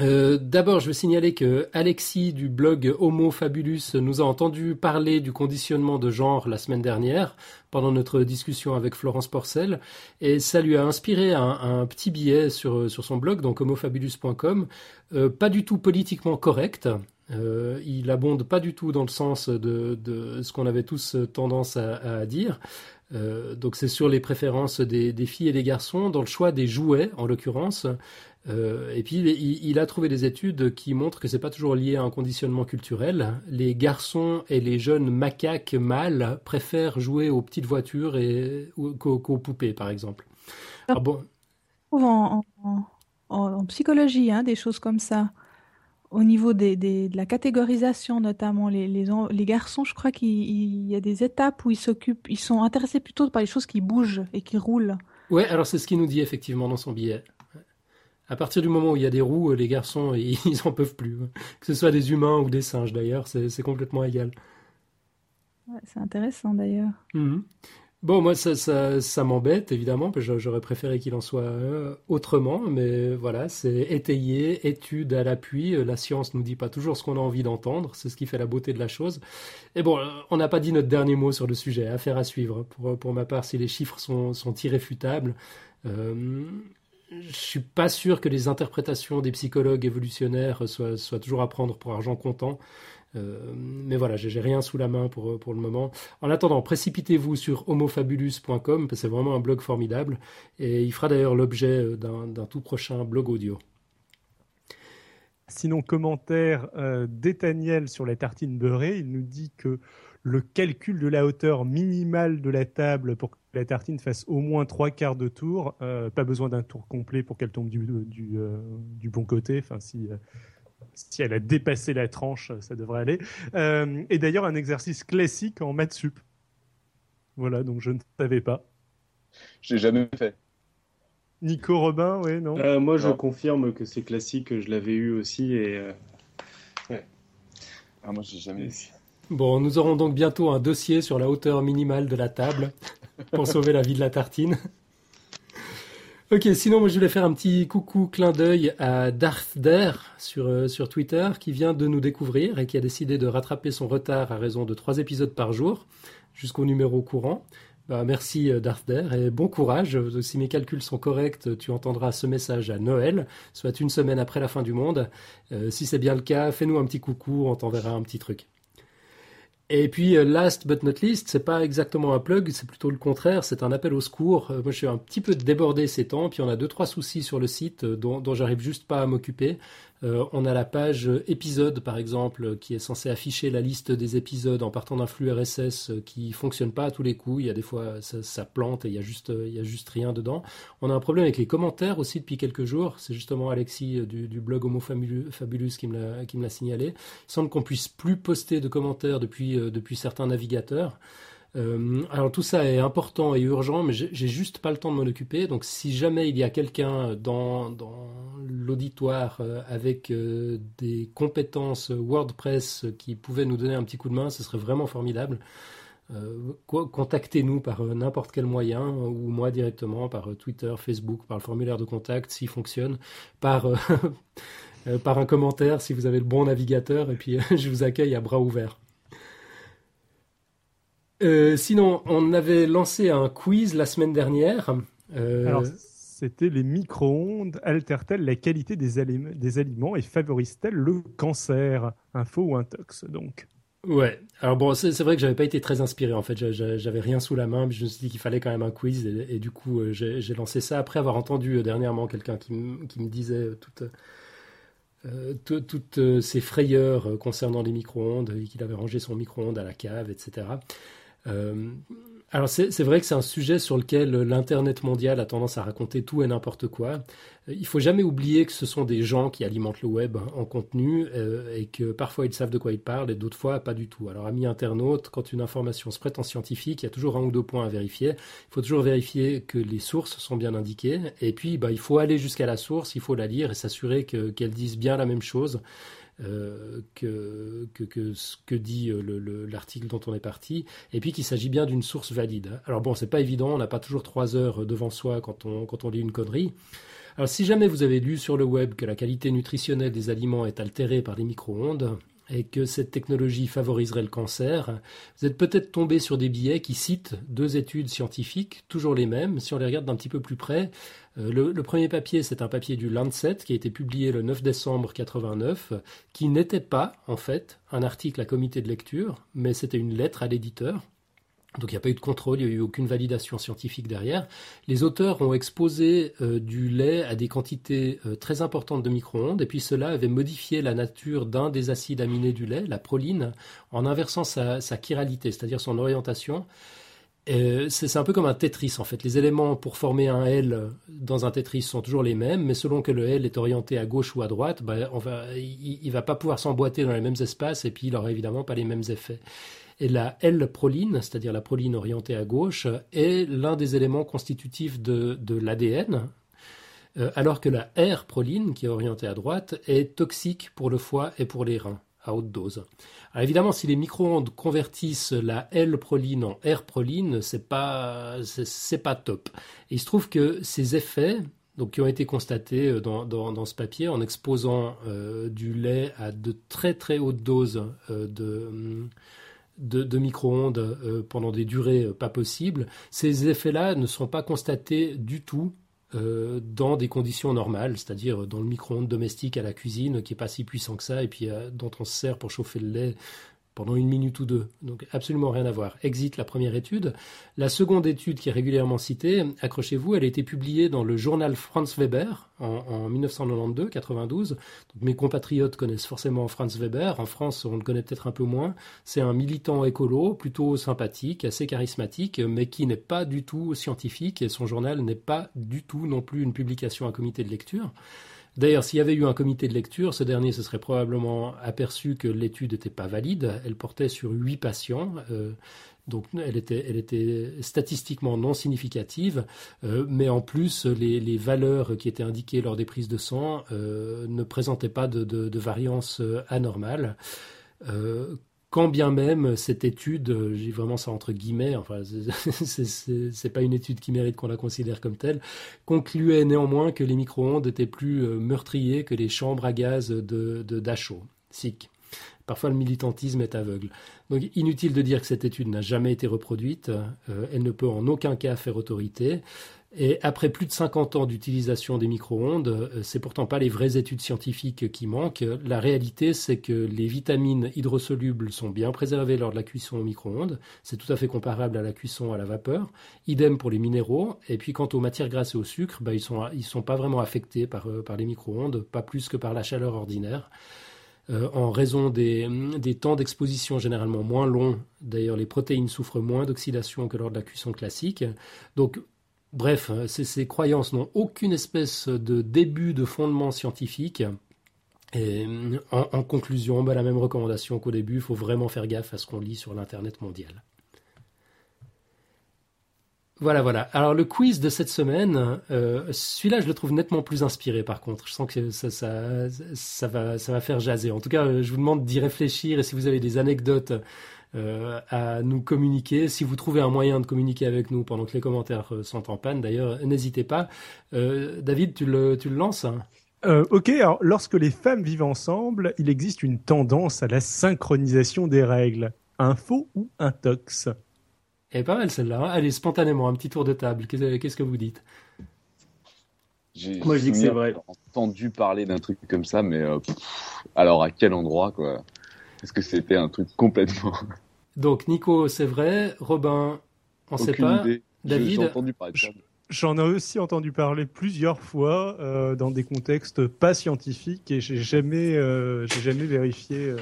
Euh, D'abord, je veux signaler que Alexis du blog Homo Fabulus nous a entendu parler du conditionnement de genre la semaine dernière pendant notre discussion avec Florence Porcel et ça lui a inspiré un, petit billet sur, son blog, donc homofabulus.com, euh, pas du tout politiquement correct, euh, il abonde pas du tout dans le sens de, ce qu'on avait tous tendance à dire. Euh, donc c'est sur les préférences des, filles et des garçons, dans le choix des jouets en l'occurrence. Euh, et puis il, a trouvé des études qui montrent que c'est pas toujours lié à un conditionnement culturel. Les garçons et les jeunes macaques mâles préfèrent jouer aux petites voitures et qu'aux, poupées, par exemple. Ah bon. En, en, en, psychologie, hein, des choses comme ça au niveau des, des, de la catégorisation, notamment les, les, les garçons, je crois qu'il y a des étapes où ils s'occupent, ils sont intéressés plutôt par les choses qui bougent et qui roulent. Ouais, alors c'est ce qu'il nous dit effectivement dans son billet. À partir du moment où il y a des roues, les garçons, ils en peuvent plus. Que ce soit des humains ou des singes d'ailleurs, c'est complètement égal. Ouais, c'est intéressant d'ailleurs. Mmh. Bon, moi, ça, m'embête, évidemment, j'aurais préféré qu'il en soit euh, autrement, mais voilà, c'est étayé, étude à l'appui. Euh, la science nous dit pas toujours ce qu'on a envie d'entendre, c'est ce qui fait la beauté de la chose. Et bon, euh, on n'a pas dit notre dernier mot sur le sujet, affaire à suivre. Pour, ma part, si les chiffres sont, irréfutables, euh, je suis pas sûr que les interprétations des psychologues évolutionnaires soient toujours à prendre pour argent comptant. Euh, mais voilà, j'ai rien sous la main pour, pour le moment. En attendant, précipitez-vous sur homofabulus.com, c'est vraiment un blog formidable, et il fera d'ailleurs l'objet d'un tout prochain blog audio. Sinon, commentaire euh, sur la tartine beurrée, il nous dit que le calcul de la hauteur minimale de la table pour que la tartine fasse au moins trois quarts de tour, euh, pas besoin d'un tour complet pour qu'elle tombe du, du, euh, du, bon côté, enfin si euh, si elle a dépassé la tranche, ça devrait aller. Euh, et d'ailleurs, un exercice classique en maths sup. Voilà, donc je ne savais pas. J'ai jamais fait. Nico Robin, oui, non euh, Moi, je non. confirme que c'est classique, je l'avais eu aussi. Et euh... ouais. Ah, moi, j'ai jamais eu. Bon, nous aurons donc bientôt un dossier sur la hauteur minimale de la table pour sauver la vie de la tartine. Ok, sinon moi je voulais faire un petit coucou clin d'œil à Darth Dare sur, euh, sur Twitter qui vient de nous découvrir et qui a décidé de rattraper son retard à raison de trois épisodes par jour jusqu'au numéro courant. Bah, merci euh, Darth Dare et bon courage. Si mes calculs sont corrects, tu entendras ce message à Noël, soit une semaine après la fin du monde. Euh, si c'est bien le cas, fais-nous un petit coucou, on t'enverra un petit truc. Et puis, euh, last but not least, c'est pas exactement un plug, c'est plutôt le contraire, c'est un appel au secours. Euh, moi, je suis un petit peu débordé ces temps, puis on a deux, trois soucis sur le site euh, dont, dont j'arrive juste pas à m'occuper. Euh, on a la page épisode, par exemple, qui est censée afficher la liste des épisodes en partant d'un flux RSS qui fonctionne pas à tous les coups. Il y a des fois, ça, plante et il y a juste, y a juste rien dedans. On a un problème avec les commentaires aussi depuis quelques jours. C'est justement Alexis du, blog Homo Fabulus qui me l'a, signalé. Il semble qu'on puisse plus poster de commentaires depuis, euh, depuis certains navigateurs. Euh, alors tout ça est important et urgent, mais j'ai juste pas le temps de m'en occuper. Donc si jamais il y a quelqu'un dans, l'auditoire euh, avec euh, des compétences WordPress qui pouvait nous donner un petit coup de main, ce serait vraiment formidable. Contactez-nous par n'importe quel moyen, ou moi directement par Twitter, Facebook, par le formulaire de contact s'il fonctionne, par un commentaire si vous avez le bon navigateur, et puis je vous accueille à bras ouverts. Euh, sinon, on avait lancé un quiz la semaine dernière. Euh... Alors, c'était les micro-ondes altèrent-elles la qualité des, alim des aliments et favorisent-elles le cancer? Un faux ou un tox, donc? Ouais. Alors bon, c'est vrai que j'avais pas été très inspiré en fait. J'avais rien sous la main, mais je me suis dit qu'il fallait quand même un quiz et, du coup euh, j'ai lancé ça après avoir entendu dernièrement quelqu'un qui, qui, me disait toutes euh, toutes ces frayeurs concernant les micro-ondes et qu'il avait rangé son micro-ondes à la cave, etc. Alors c'est vrai que c'est un sujet sur lequel l'Internet mondial a tendance à raconter tout et n'importe quoi. Euh, il faut jamais oublier que ce sont des gens qui alimentent le web en contenu euh, et que parfois ils savent de quoi ils parlent et d'autres fois pas du tout. Alors amis internautes, quand une information se prête en scientifique, il y a toujours un ou deux points à vérifier. Il faut toujours vérifier que les sources sont bien indiquées et puis bah, il faut aller jusqu'à la source, il faut la lire et s'assurer qu'elle dise bien la même chose. Euh, que, que, ce que dit euh, l'article dont on est parti, et puis qu'il s'agit bien d'une source valide. Alors bon, c'est pas évident, on n'a pas toujours trois heures devant soi quand on, quand on lit une connerie. Alors si jamais vous avez lu sur le web que la qualité nutritionnelle des aliments est altérée par les micro-ondes, et que cette technologie favoriserait le cancer, vous êtes peut-être tombé sur des billets qui citent deux études scientifiques, toujours les mêmes. Si on les regarde d'un petit peu plus près, euh, le, premier papier, c'est un papier du Lancet qui a été publié le 9 décembre 89, qui n'était pas, en fait, un article à comité de lecture, mais c'était une lettre à l'éditeur donc il n'y a pas eu de contrôle, il n'y a eu aucune validation scientifique derrière. Les auteurs ont exposé euh, du lait à des quantités euh, très importantes de micro-ondes, et puis cela avait modifié la nature d'un des acides aminés du lait, la proline, en inversant sa, chiralité, c'est-à-dire son orientation. C'est un peu comme un Tetris en fait. Les éléments pour former un L dans un Tetris sont toujours les mêmes, mais selon que le L est orienté à gauche ou à droite, ben, il ne va pas pouvoir s'emboîter dans les mêmes espaces et puis il n'aura évidemment pas les mêmes effets. Et la L-proline, c'est-à-dire la proline orientée à gauche, est l'un des éléments constitutifs de, l'ADN, euh, alors que la R-proline, qui est orientée à droite, est toxique pour le foie et pour les reins à haute dose. Alors évidemment, si les micro-ondes convertissent la L-proline en R-proline, c'est pas c'est pas top. Il se trouve que ces effets, donc qui ont été constatés euh, dans, ce papier en exposant euh, du lait à de très très hautes doses de hum, de, micro-ondes euh, pendant des durées euh, pas possibles, ces effets-là ne sont pas constatés du tout euh, dans des conditions normales, c'est-à-dire dans le micro-ondes domestique à la cuisine qui n'est pas si puissant que ça et dont on se sert pour chauffer le lait pendant une minute ou deux. Donc absolument rien à voir. Exit la première étude. La seconde étude qui est régulièrement citée, accrochez-vous, elle a été publiée dans le journal Franz Weber en, 1992-92. Mes compatriotes connaissent forcément Franz Weber. En France, on le connaît peut-être un peu moins. C'est un militant écolo, plutôt sympathique, assez charismatique, mais qui n'est pas du tout scientifique et son journal n'est pas du tout non plus une publication à comité de lecture. D'ailleurs, s'il y avait eu un comité de lecture, ce dernier se serait probablement aperçu que l'étude n'était pas valide. Elle portait sur huit patients. Euh, donc elle était, statistiquement non significative, euh, mais en plus les, valeurs qui étaient indiquées lors des prises de sang euh, ne présentaient pas de variance anormale quand bien même cette étude, j'ai vraiment ça entre guillemets, enfin c'est pas une étude qui mérite qu'on la considère comme telle, concluait néanmoins que les micro-ondes étaient plus euh, meurtriers que les chambres à gaz de Dachau, SIC. Parfois le militantisme est aveugle. Donc inutile de dire que cette étude n'a jamais été reproduite, euh, elle ne peut en aucun cas faire autorité. Et après plus de 50 ans d'utilisation des micro-ondes, euh, c'est pourtant pas les vraies études scientifiques qui manquent. La réalité, c'est que les vitamines hydrosolubles sont bien préservées lors de la cuisson au micro-ondes. C'est tout à fait comparable à la cuisson à la vapeur. Idem pour les minéraux. Et puis quant aux matières grasses et au sucre, bah, ils sont ils sont pas vraiment affectés par, euh, par les micro-ondes, pas plus que par la chaleur ordinaire. Euh, en raison des, des temps d'exposition généralement moins longs. D'ailleurs, les protéines souffrent moins d'oxydation que lors de la cuisson classique. Donc, Bref, hein, ces, croyances n'ont aucune espèce de début de fondement scientifique. Et en, conclusion, bah, la même recommandation qu'au début, il faut vraiment faire gaffe à ce qu'on lit sur l'Internet mondial. Voilà, voilà. Alors le quiz de cette semaine, euh, celui-là, je le trouve nettement plus inspiré. Par contre, je sens que ça va faire jaser. En tout cas, je vous demande d'y réfléchir et si vous avez des anecdotes euh, à nous communiquer. Si vous trouvez un moyen de communiquer avec nous pendant que les commentaires euh, sont en panne, d'ailleurs, n'hésitez pas. Euh, David, tu le, tu le lances ok, alors lorsque les femmes vivent ensemble, il existe une tendance à la synchronisation des règles. Info ou intox? Elle est pas mal celle-là. Hein. Allez, spontanément, un petit tour de table. Qu'est-ce que vous dites? Moi, je dis que c'est vrai. entendu parler d'un truc comme ça, mais alors à quel endroit, quoi? Parce que c'était un truc complètement. Donc Nico, c'est vrai. Robin, on ne sait pas. idée. David J'ai entendu parler de ça. J'en ai aussi entendu parler plusieurs fois euh, dans des contextes pas scientifiques et j'ai jamais, euh, j'ai jamais vérifié euh,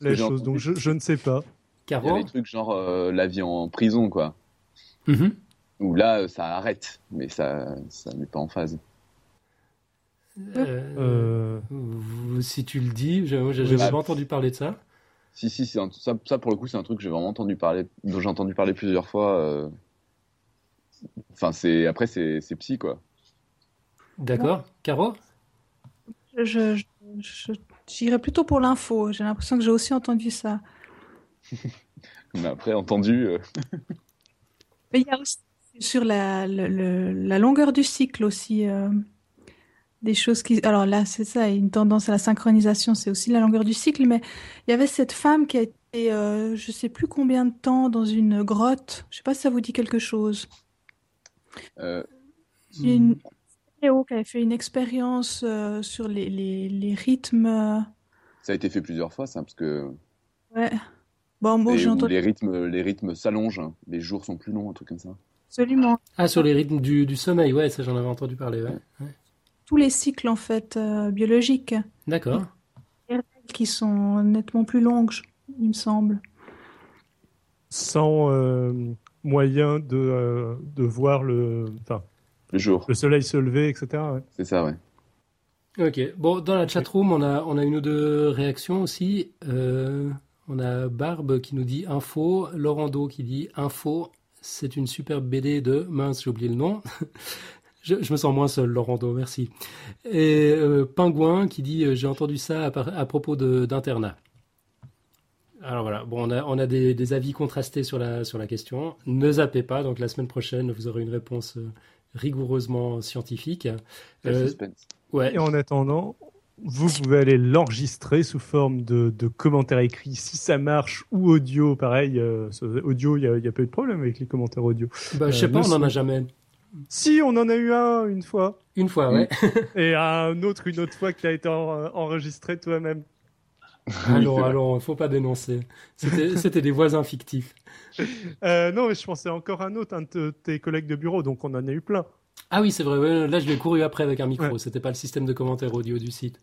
la chose. Donc je, je ne sais pas. Il y a des trucs genre euh, la vie en prison, quoi. Mhm. Où là, ça arrête, mais ça, ça n'est pas en phase. Euh, Euh, Si tu le dis, j'ai jamais bah, entendu parler de ça. Si, si, c'est un- ça, ça pour le coup, c'est un truc que j'ai vraiment entendu parler, dont j'ai entendu parler plusieurs fois. euh. Enfin, c'est après, c'est c'est psy, quoi. D'accord. Caro? Je, je, je- j'irais plutôt pour l'info. J'ai l'impression que j'ai aussi entendu ça. Mais après, entendu, euh, Mais il y a aussi sur la, le- le- la longueur du cycle aussi euh, des choses qui. Alors là, c'est ça, une tendance à la synchronisation, c'est aussi la longueur du cycle. Mais il y avait cette femme qui a été, euh, je sais plus combien de temps, dans une grotte. Je sais pas si ça vous dit quelque chose. euh, Une Léo qui avait fait une expérience euh, sur les, les, les rythmes. ça a été fait plusieurs fois, ça, parce que Ouais. Bon, bon, et j'ai où entendu les rythmes, les rythmes s'allongent, hein. les jours sont plus longs, un truc comme ça. absolument Ah, sur les rythmes du, du sommeil, ouais, ça j'en avais entendu parler. Ouais. Ouais. Tous les cycles en fait euh, biologiques D'accord. qui sont nettement plus longues, il me semble. sans euh, moyen de, euh, de voir le, enfin, Le jour, le soleil se lever, etc. ouais. c'est ça, ouais. Ok. Bon, dans la chatroom, on a, on a une ou deux réactions aussi. Euh, on a Barbe qui nous dit info, Laurando qui dit info, c'est une superbe BD de mince, j'ai oublié le nom. Je, je me sens moins seul, Laurando, merci. Et euh, Pingouin qui dit euh, j'ai entendu ça à, par- à propos d'internat. Alors voilà, bon, on a, on a des, des avis contrastés sur la, sur la question. Ne zappez pas, donc la semaine prochaine, vous aurez une réponse euh, rigoureusement scientifique. Euh, suspense. ouais, Et en attendant, vous pouvez aller l'enregistrer sous forme de, de commentaires écrits si ça marche ou audio. Pareil, euh, audio, il y a, pas eu de problème avec les commentaires audio. bah, je sais euh, pas, on en a jamais. Si, on en a eu un une fois. Une fois, ouais. Et un autre une autre fois qui a été en- enregistré toi-même. allons, c'est vrai. allons, faut pas dénoncer. C'était c'était des voisins fictifs. Euh, non, mais je pensais encore un autre, un de tes collègues de bureau, donc on en a eu plein. Ah oui, c'est vrai. ouais, là, je l'ai couru après avec un micro. Ouais. C'était pas le système de commentaires audio du site.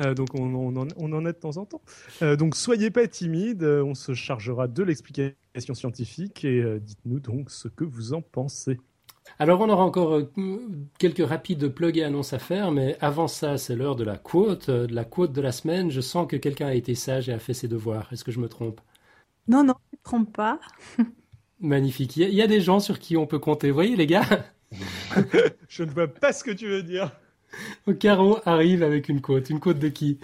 Euh, donc on, on en, on en a de temps en temps. Euh, donc soyez pas timides, euh, on se chargera de l'explication scientifique et euh, dites-nous donc ce que vous en pensez. Alors, on aura encore quelques rapides plugs et annonces à faire, mais avant ça, c'est l'heure de la quote, de la quote de la semaine. Je sens que quelqu'un a été sage et a fait ses devoirs. Est-ce que je me trompe? Non, non, ne te trompe pas. Magnifique. Il y, a, il y a des gens sur qui on peut compter. Vous voyez, les gars? Je ne vois pas ce que tu veux dire. Caro arrive avec une quote. Une quote de qui?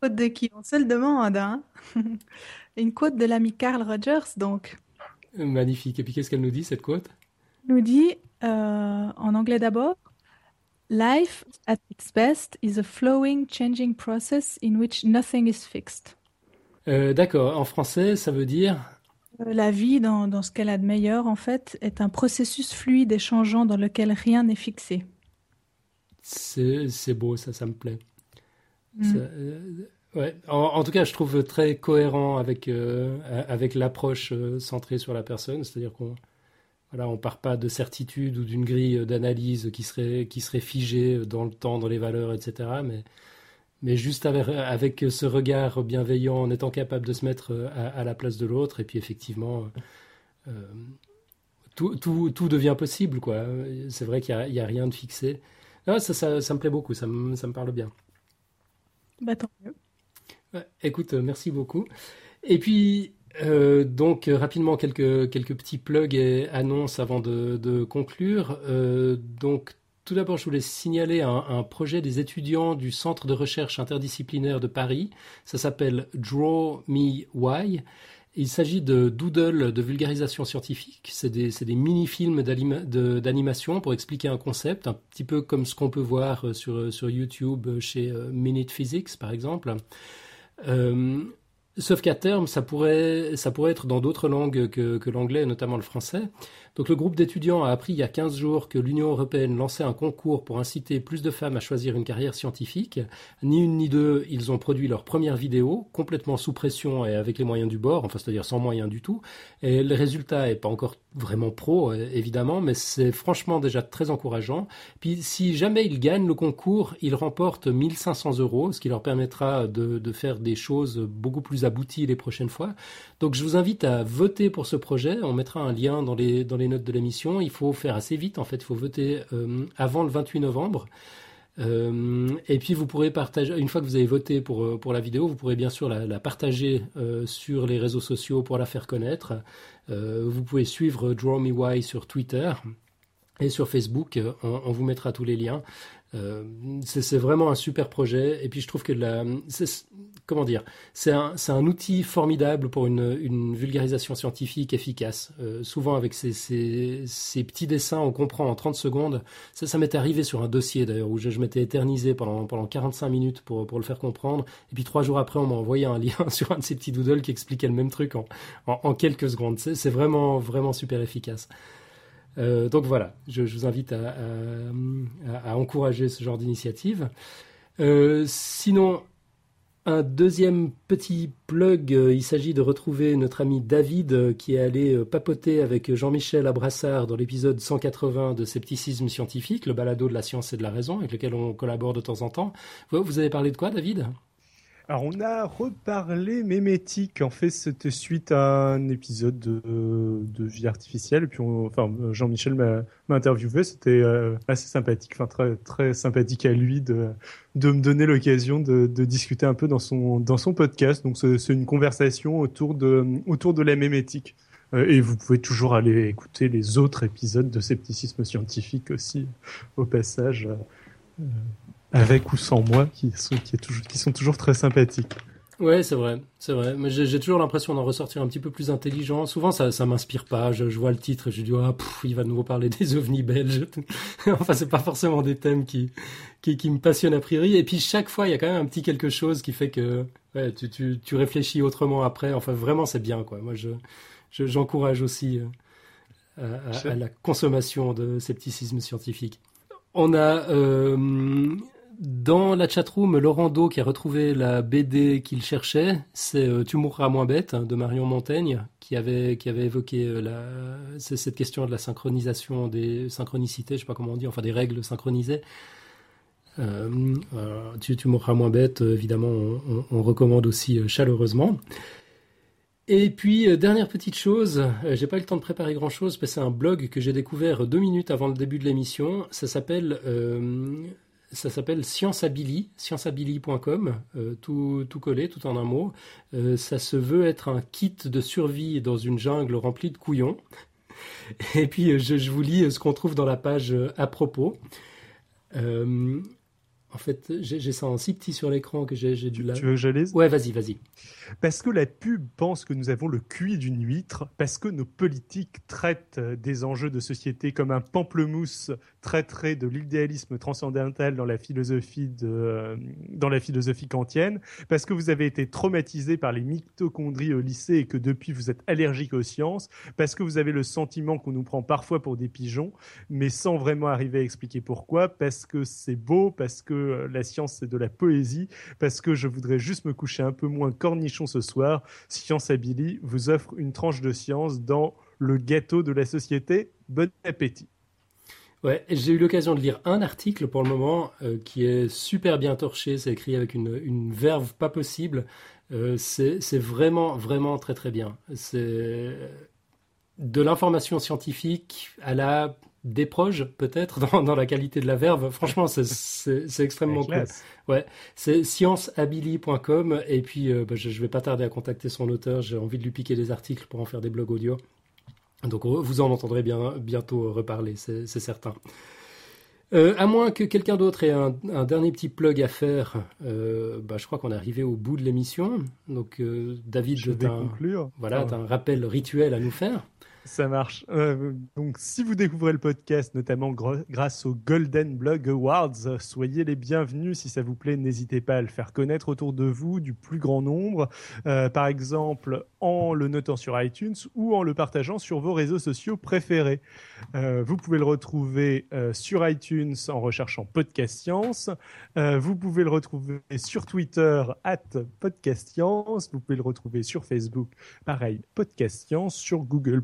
Quote de qui? On se le demande, hein. Une quote de l'ami Carl Rogers, donc. Magnifique. Et puis, qu'est-ce qu'elle nous dit, cette quote nous dit, euh, en anglais d'abord, Life at its best is a flowing, changing process in which nothing is fixed. Euh, D'accord. En français, ça veut dire? Euh, La vie, dans, dans ce qu'elle a de meilleur, en fait, est un processus fluide et changeant dans lequel rien n'est fixé. C'est c'est beau, ça, ça me plaît. Mm. Ça, euh, ouais. En, en tout cas, je trouve très cohérent avec, euh, avec l'approche euh, centrée sur la personne, c'est-à-dire qu'on voilà, on part pas de certitude ou d'une grille d'analyse qui serait, qui serait figée dans le temps, dans les valeurs, etc. Mais, mais juste avec, avec ce regard bienveillant, en étant capable de se mettre à, à la place de l'autre, et puis effectivement, euh, tout, tout, tout devient possible, quoi. C'est vrai qu'il n'y a, a rien de fixé. Ah, ça, ça, ça me plaît beaucoup, ça me, ça me parle bien. Bah, tant mieux. Ouais, écoute, euh, merci beaucoup. Et puis, euh, donc, euh, rapidement, quelques, quelques petits plugs et annonces avant de, de conclure. Euh, donc, tout d'abord, je voulais signaler un, un projet des étudiants du Centre de recherche interdisciplinaire de Paris. Ça s'appelle Draw Me Why. Il s'agit de doodles de vulgarisation scientifique. C'est des, mini-films d'animation pour expliquer un concept, un petit peu comme ce qu'on peut voir euh, sur, sur YouTube euh, chez euh, Minute Physics, par exemple. Euh, sauf qu'à terme, ça pourrait, être dans d'autres langues que l'anglais, notamment le français. Donc le groupe d'étudiants a appris il y a 15 jours que l'Union européenne lançait un concours pour inciter plus de femmes à choisir une carrière scientifique. Ni une ni deux, ils ont produit leur première vidéo, complètement sous pression et avec les moyens du bord, enfin c'est-à-dire sans moyens du tout. Et le résultat est pas encore vraiment pro, euh, évidemment, mais c'est franchement déjà très encourageant. Puis si jamais ils gagnent le concours, ils remportent 1500 euros, ce qui leur permettra de, de faire des choses beaucoup plus abouties les prochaines fois. Donc je vous invite à voter pour ce projet. On mettra un lien dans les, dans les notes de l'émission. Il faut faire assez vite, en fait. Il faut voter euh, avant le 28 novembre. Euh, et puis vous pourrez partager, une fois que vous avez voté pour, euh, pour la vidéo, vous pourrez bien sûr la, partager sur les réseaux sociaux pour la faire connaître. Vous pouvez suivre Draw Me Why sur Twitter et sur Facebook. On vous mettra tous les liens. Euh, c'est vraiment un super projet. Et puis je trouve que la, comment dire, c'est un, un, outil formidable pour une, vulgarisation scientifique efficace. Euh, souvent avec ces, ces, petits dessins, on comprend en 30 secondes. Ça, ça m'est arrivé sur un dossier d'ailleurs où je, je m'étais éternisé pendant, pendant 45 minutes pour, pour le faire comprendre. Et puis trois jours après, on m'a envoyé un lien sur un de ces petits doodles qui expliquait le même truc en, en, en quelques secondes. C'est vraiment, vraiment super efficace. Euh, donc voilà, je, vous invite à, encourager ce genre d'initiative. Euh, sinon, un deuxième petit plug, euh, il s'agit de retrouver notre ami David qui est allé papoter avec Jean-Michel Abrassard dans l'épisode 180 de Scepticisme scientifique, le balado de la science et de la raison, avec lequel on collabore de temps en temps. Vous avez parlé de quoi, David? Alors on a reparlé mémétique. En fait, c'était suite à un épisode de, de vie artificielle. Puis, on, enfin, Jean-Michel m'a interviewé. C'était euh, assez sympathique, enfin très très sympathique à lui de de me donner l'occasion de, de, discuter un peu dans son dans son podcast. Donc c'est une conversation autour de autour de la mémétique. Euh, et vous pouvez toujours aller écouter les autres épisodes de scepticisme scientifique aussi au passage. Euh, avec ou sans moi, qui sont, qui, toujours, qui sont toujours très sympathiques. Ouais, c'est vrai, c'est vrai. Mais j'ai toujours l'impression d'en ressortir un petit peu plus intelligent. Souvent, ça, ça m'inspire pas. Je, je, vois le titre et je dis ah, pff, il va de nouveau parler des ovnis belges. enfin, c'est pas forcément des thèmes qui, qui, qui me passionnent a priori. Et puis chaque fois, il y a quand même un petit quelque chose qui fait que ouais, tu, tu, tu réfléchis autrement après. Enfin, vraiment, c'est bien quoi. Moi, je j'encourage aussi euh, à, à, à, la consommation de scepticisme scientifique. On a euh, dans la chatroom, Laurent Do qui a retrouvé la BD qu'il cherchait, c'est euh, Tu mourras moins bête hein, de Marion Montaigne qui avait, qui avait évoqué euh, cette question de la synchronisation des synchronicités, je sais pas comment on dit, enfin des règles synchronisées. Euh, tu, mourras moins bête, évidemment, on, recommande aussi chaleureusement. Et puis, dernière petite chose, j'ai pas eu le temps de préparer grand chose, que c'est un blog que j'ai découvert deux minutes avant le début de l'émission. Ça s'appelle ça s'appelle Scienceabili, scienceabili.com, euh, tout, tout collé, tout en un mot. Euh, ça se veut être un kit de survie dans une jungle remplie de couillons. Et puis je, je vous lis ce qu'on trouve dans la page euh, à propos. Euh, en fait, j'ai ça en si petit sur l'écran que j'ai du là. Tu veux que je lise? Ouais, vas-y, vas-y. Parce que la pub pense que nous avons le QI d'une huître, parce que nos politiques traitent des enjeux de société comme un pamplemousse traiterait de l'idéalisme transcendantal dans la philosophie de, dans la philosophie kantienne, parce que vous avez été traumatisé par les mitochondries au lycée et que depuis vous êtes allergique aux sciences, parce que vous avez le sentiment qu'on nous prend parfois pour des pigeons, mais sans vraiment arriver à expliquer pourquoi, parce que c'est beau, parce que la science c'est de la poésie, parce que je voudrais juste me coucher un peu moins ce soir, Science Abili vous offre une tranche de science dans le gâteau de la société. Bon appétit. Ouais, j'ai eu l'occasion de lire un article pour le moment euh, qui est super bien torché, c'est écrit avec une, une verve pas possible. Euh, c'est vraiment, vraiment très très bien. C'est de l'information scientifique à la des proches peut-être dans, dans, la qualité de la verve. Franchement, c'est extrêmement cool. Ouais, c'est scienceabili.com et puis euh, bah, je, je vais pas tarder à contacter son auteur. J'ai envie de lui piquer des articles pour en faire des blogs audio. Donc vous en entendrez bien bientôt reparler, c'est certain. Euh, à moins que quelqu'un d'autre ait un, un, dernier petit plug à faire, euh, bah, je crois qu'on est arrivé au bout de l'émission. Donc David, je vais un, conclure. Voilà, ah. as un rappel rituel à nous faire. Ça marche. Euh, donc, si vous découvrez le podcast, notamment grâce aux Golden Blog Awards, soyez les bienvenus. Si ça vous plaît, n'hésitez pas à le faire connaître autour de vous du plus grand nombre. Euh, par exemple, en le notant sur iTunes ou en le partageant sur vos réseaux sociaux préférés. Euh, vous pouvez le retrouver sur iTunes en recherchant Podcast Science. vous pouvez le retrouver sur Twitter, at Podcast Science. Vous pouvez le retrouver sur Facebook, pareil, Podcast Science. Sur Google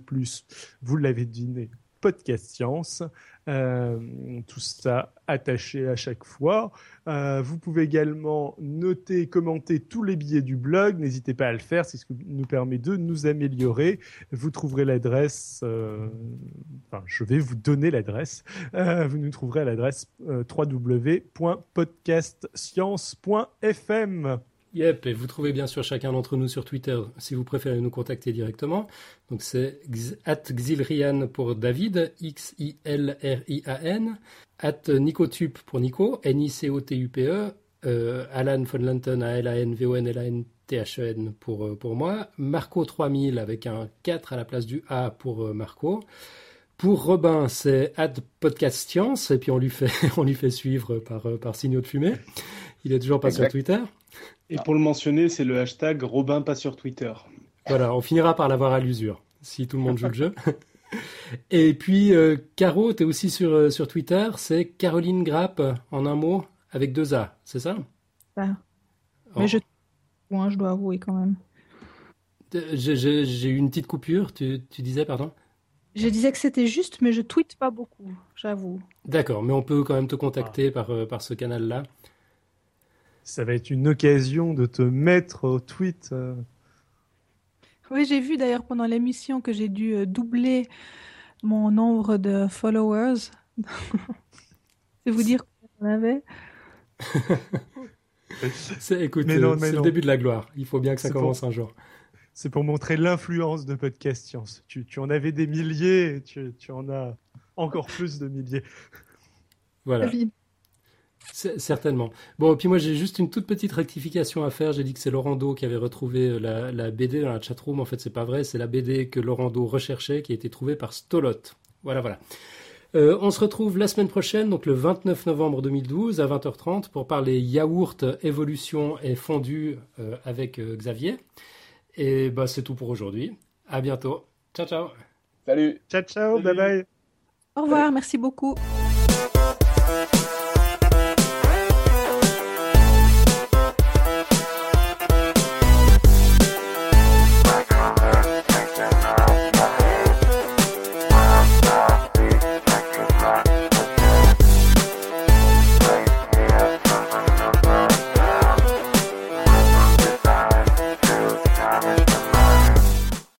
vous l'avez deviné, podcast science. Euh, tout ça attaché à chaque fois. Euh, vous pouvez également noter, commenter tous les billets du blog. N'hésitez pas à le faire, c'est ce qui nous permet de nous améliorer. Vous trouverez l'adresse, euh, enfin, je vais vous donner l'adresse. vous nous trouverez à l'adresse www.podcastscience.fm. Yep, et vous trouvez bien sûr chacun d'entre nous sur Twitter si vous préférez nous contacter directement. Donc c'est at Xilrian pour David, X-I-L-R-I-A-N, at Nicotup pour Nico, N-I-C-O-T-U-P-E, euh, Alan von Lanten, A-L-A-N-V-O-N-L-A-N-T-H-E-N e pour, euh, pour moi, Marco 3000 avec un 4 à la place du A pour euh, Marco. Pour Robin, c'est at podcast science, et puis on lui fait, on lui fait suivre par, par signaux de fumée. Il est toujours pas sur Twitter. Et pour le mentionner, c'est le hashtag Robin pas sur Twitter. Voilà, on finira par l'avoir à l'usure, si tout le monde joue le jeu. Et puis, euh, Caro, tu es aussi sur, euh, sur Twitter, c'est Caroline Grapp, en un mot, avec deux A, c'est ça? Ça. Oh. Mais je... Moi, je dois avouer quand même. J'ai eu une petite coupure, tu, tu disais, pardon? Je disais que c'était juste, mais je tweete pas beaucoup, j'avoue. D'accord, mais on peut quand même te contacter ah. par, euh, par ce canal-là ça va être une occasion de te mettre au tweet. Euh. Oui, j'ai vu d'ailleurs pendant l'émission que j'ai dû euh, doubler mon nombre de followers. C'est vous dire qu'on avait. c'est, écoute, c'est le début de la gloire. Il faut bien que ça commence un jour. C'est pour montrer l'influence de Podcast Science. Tu, en avais des milliers, tu, tu en as encore plus de milliers. Voilà. Certainement. Bon, puis moi j'ai juste une toute petite rectification à faire. J'ai dit que c'est Laurando qui avait retrouvé euh, la, BD dans la chatroom. En fait, c'est pas vrai. C'est la BD que Laurando recherchait, qui a été trouvée par Stolot. Voilà, voilà. Euh, on se retrouve la semaine prochaine, donc le 29 novembre 2012 à 20h30 pour parler yaourt, évolution et fondu euh, avec Xavier. Et bah c'est tout pour aujourd'hui. À bientôt. Ciao ciao. Salut. Ciao ciao. Bye bye. Au revoir. Merci beaucoup.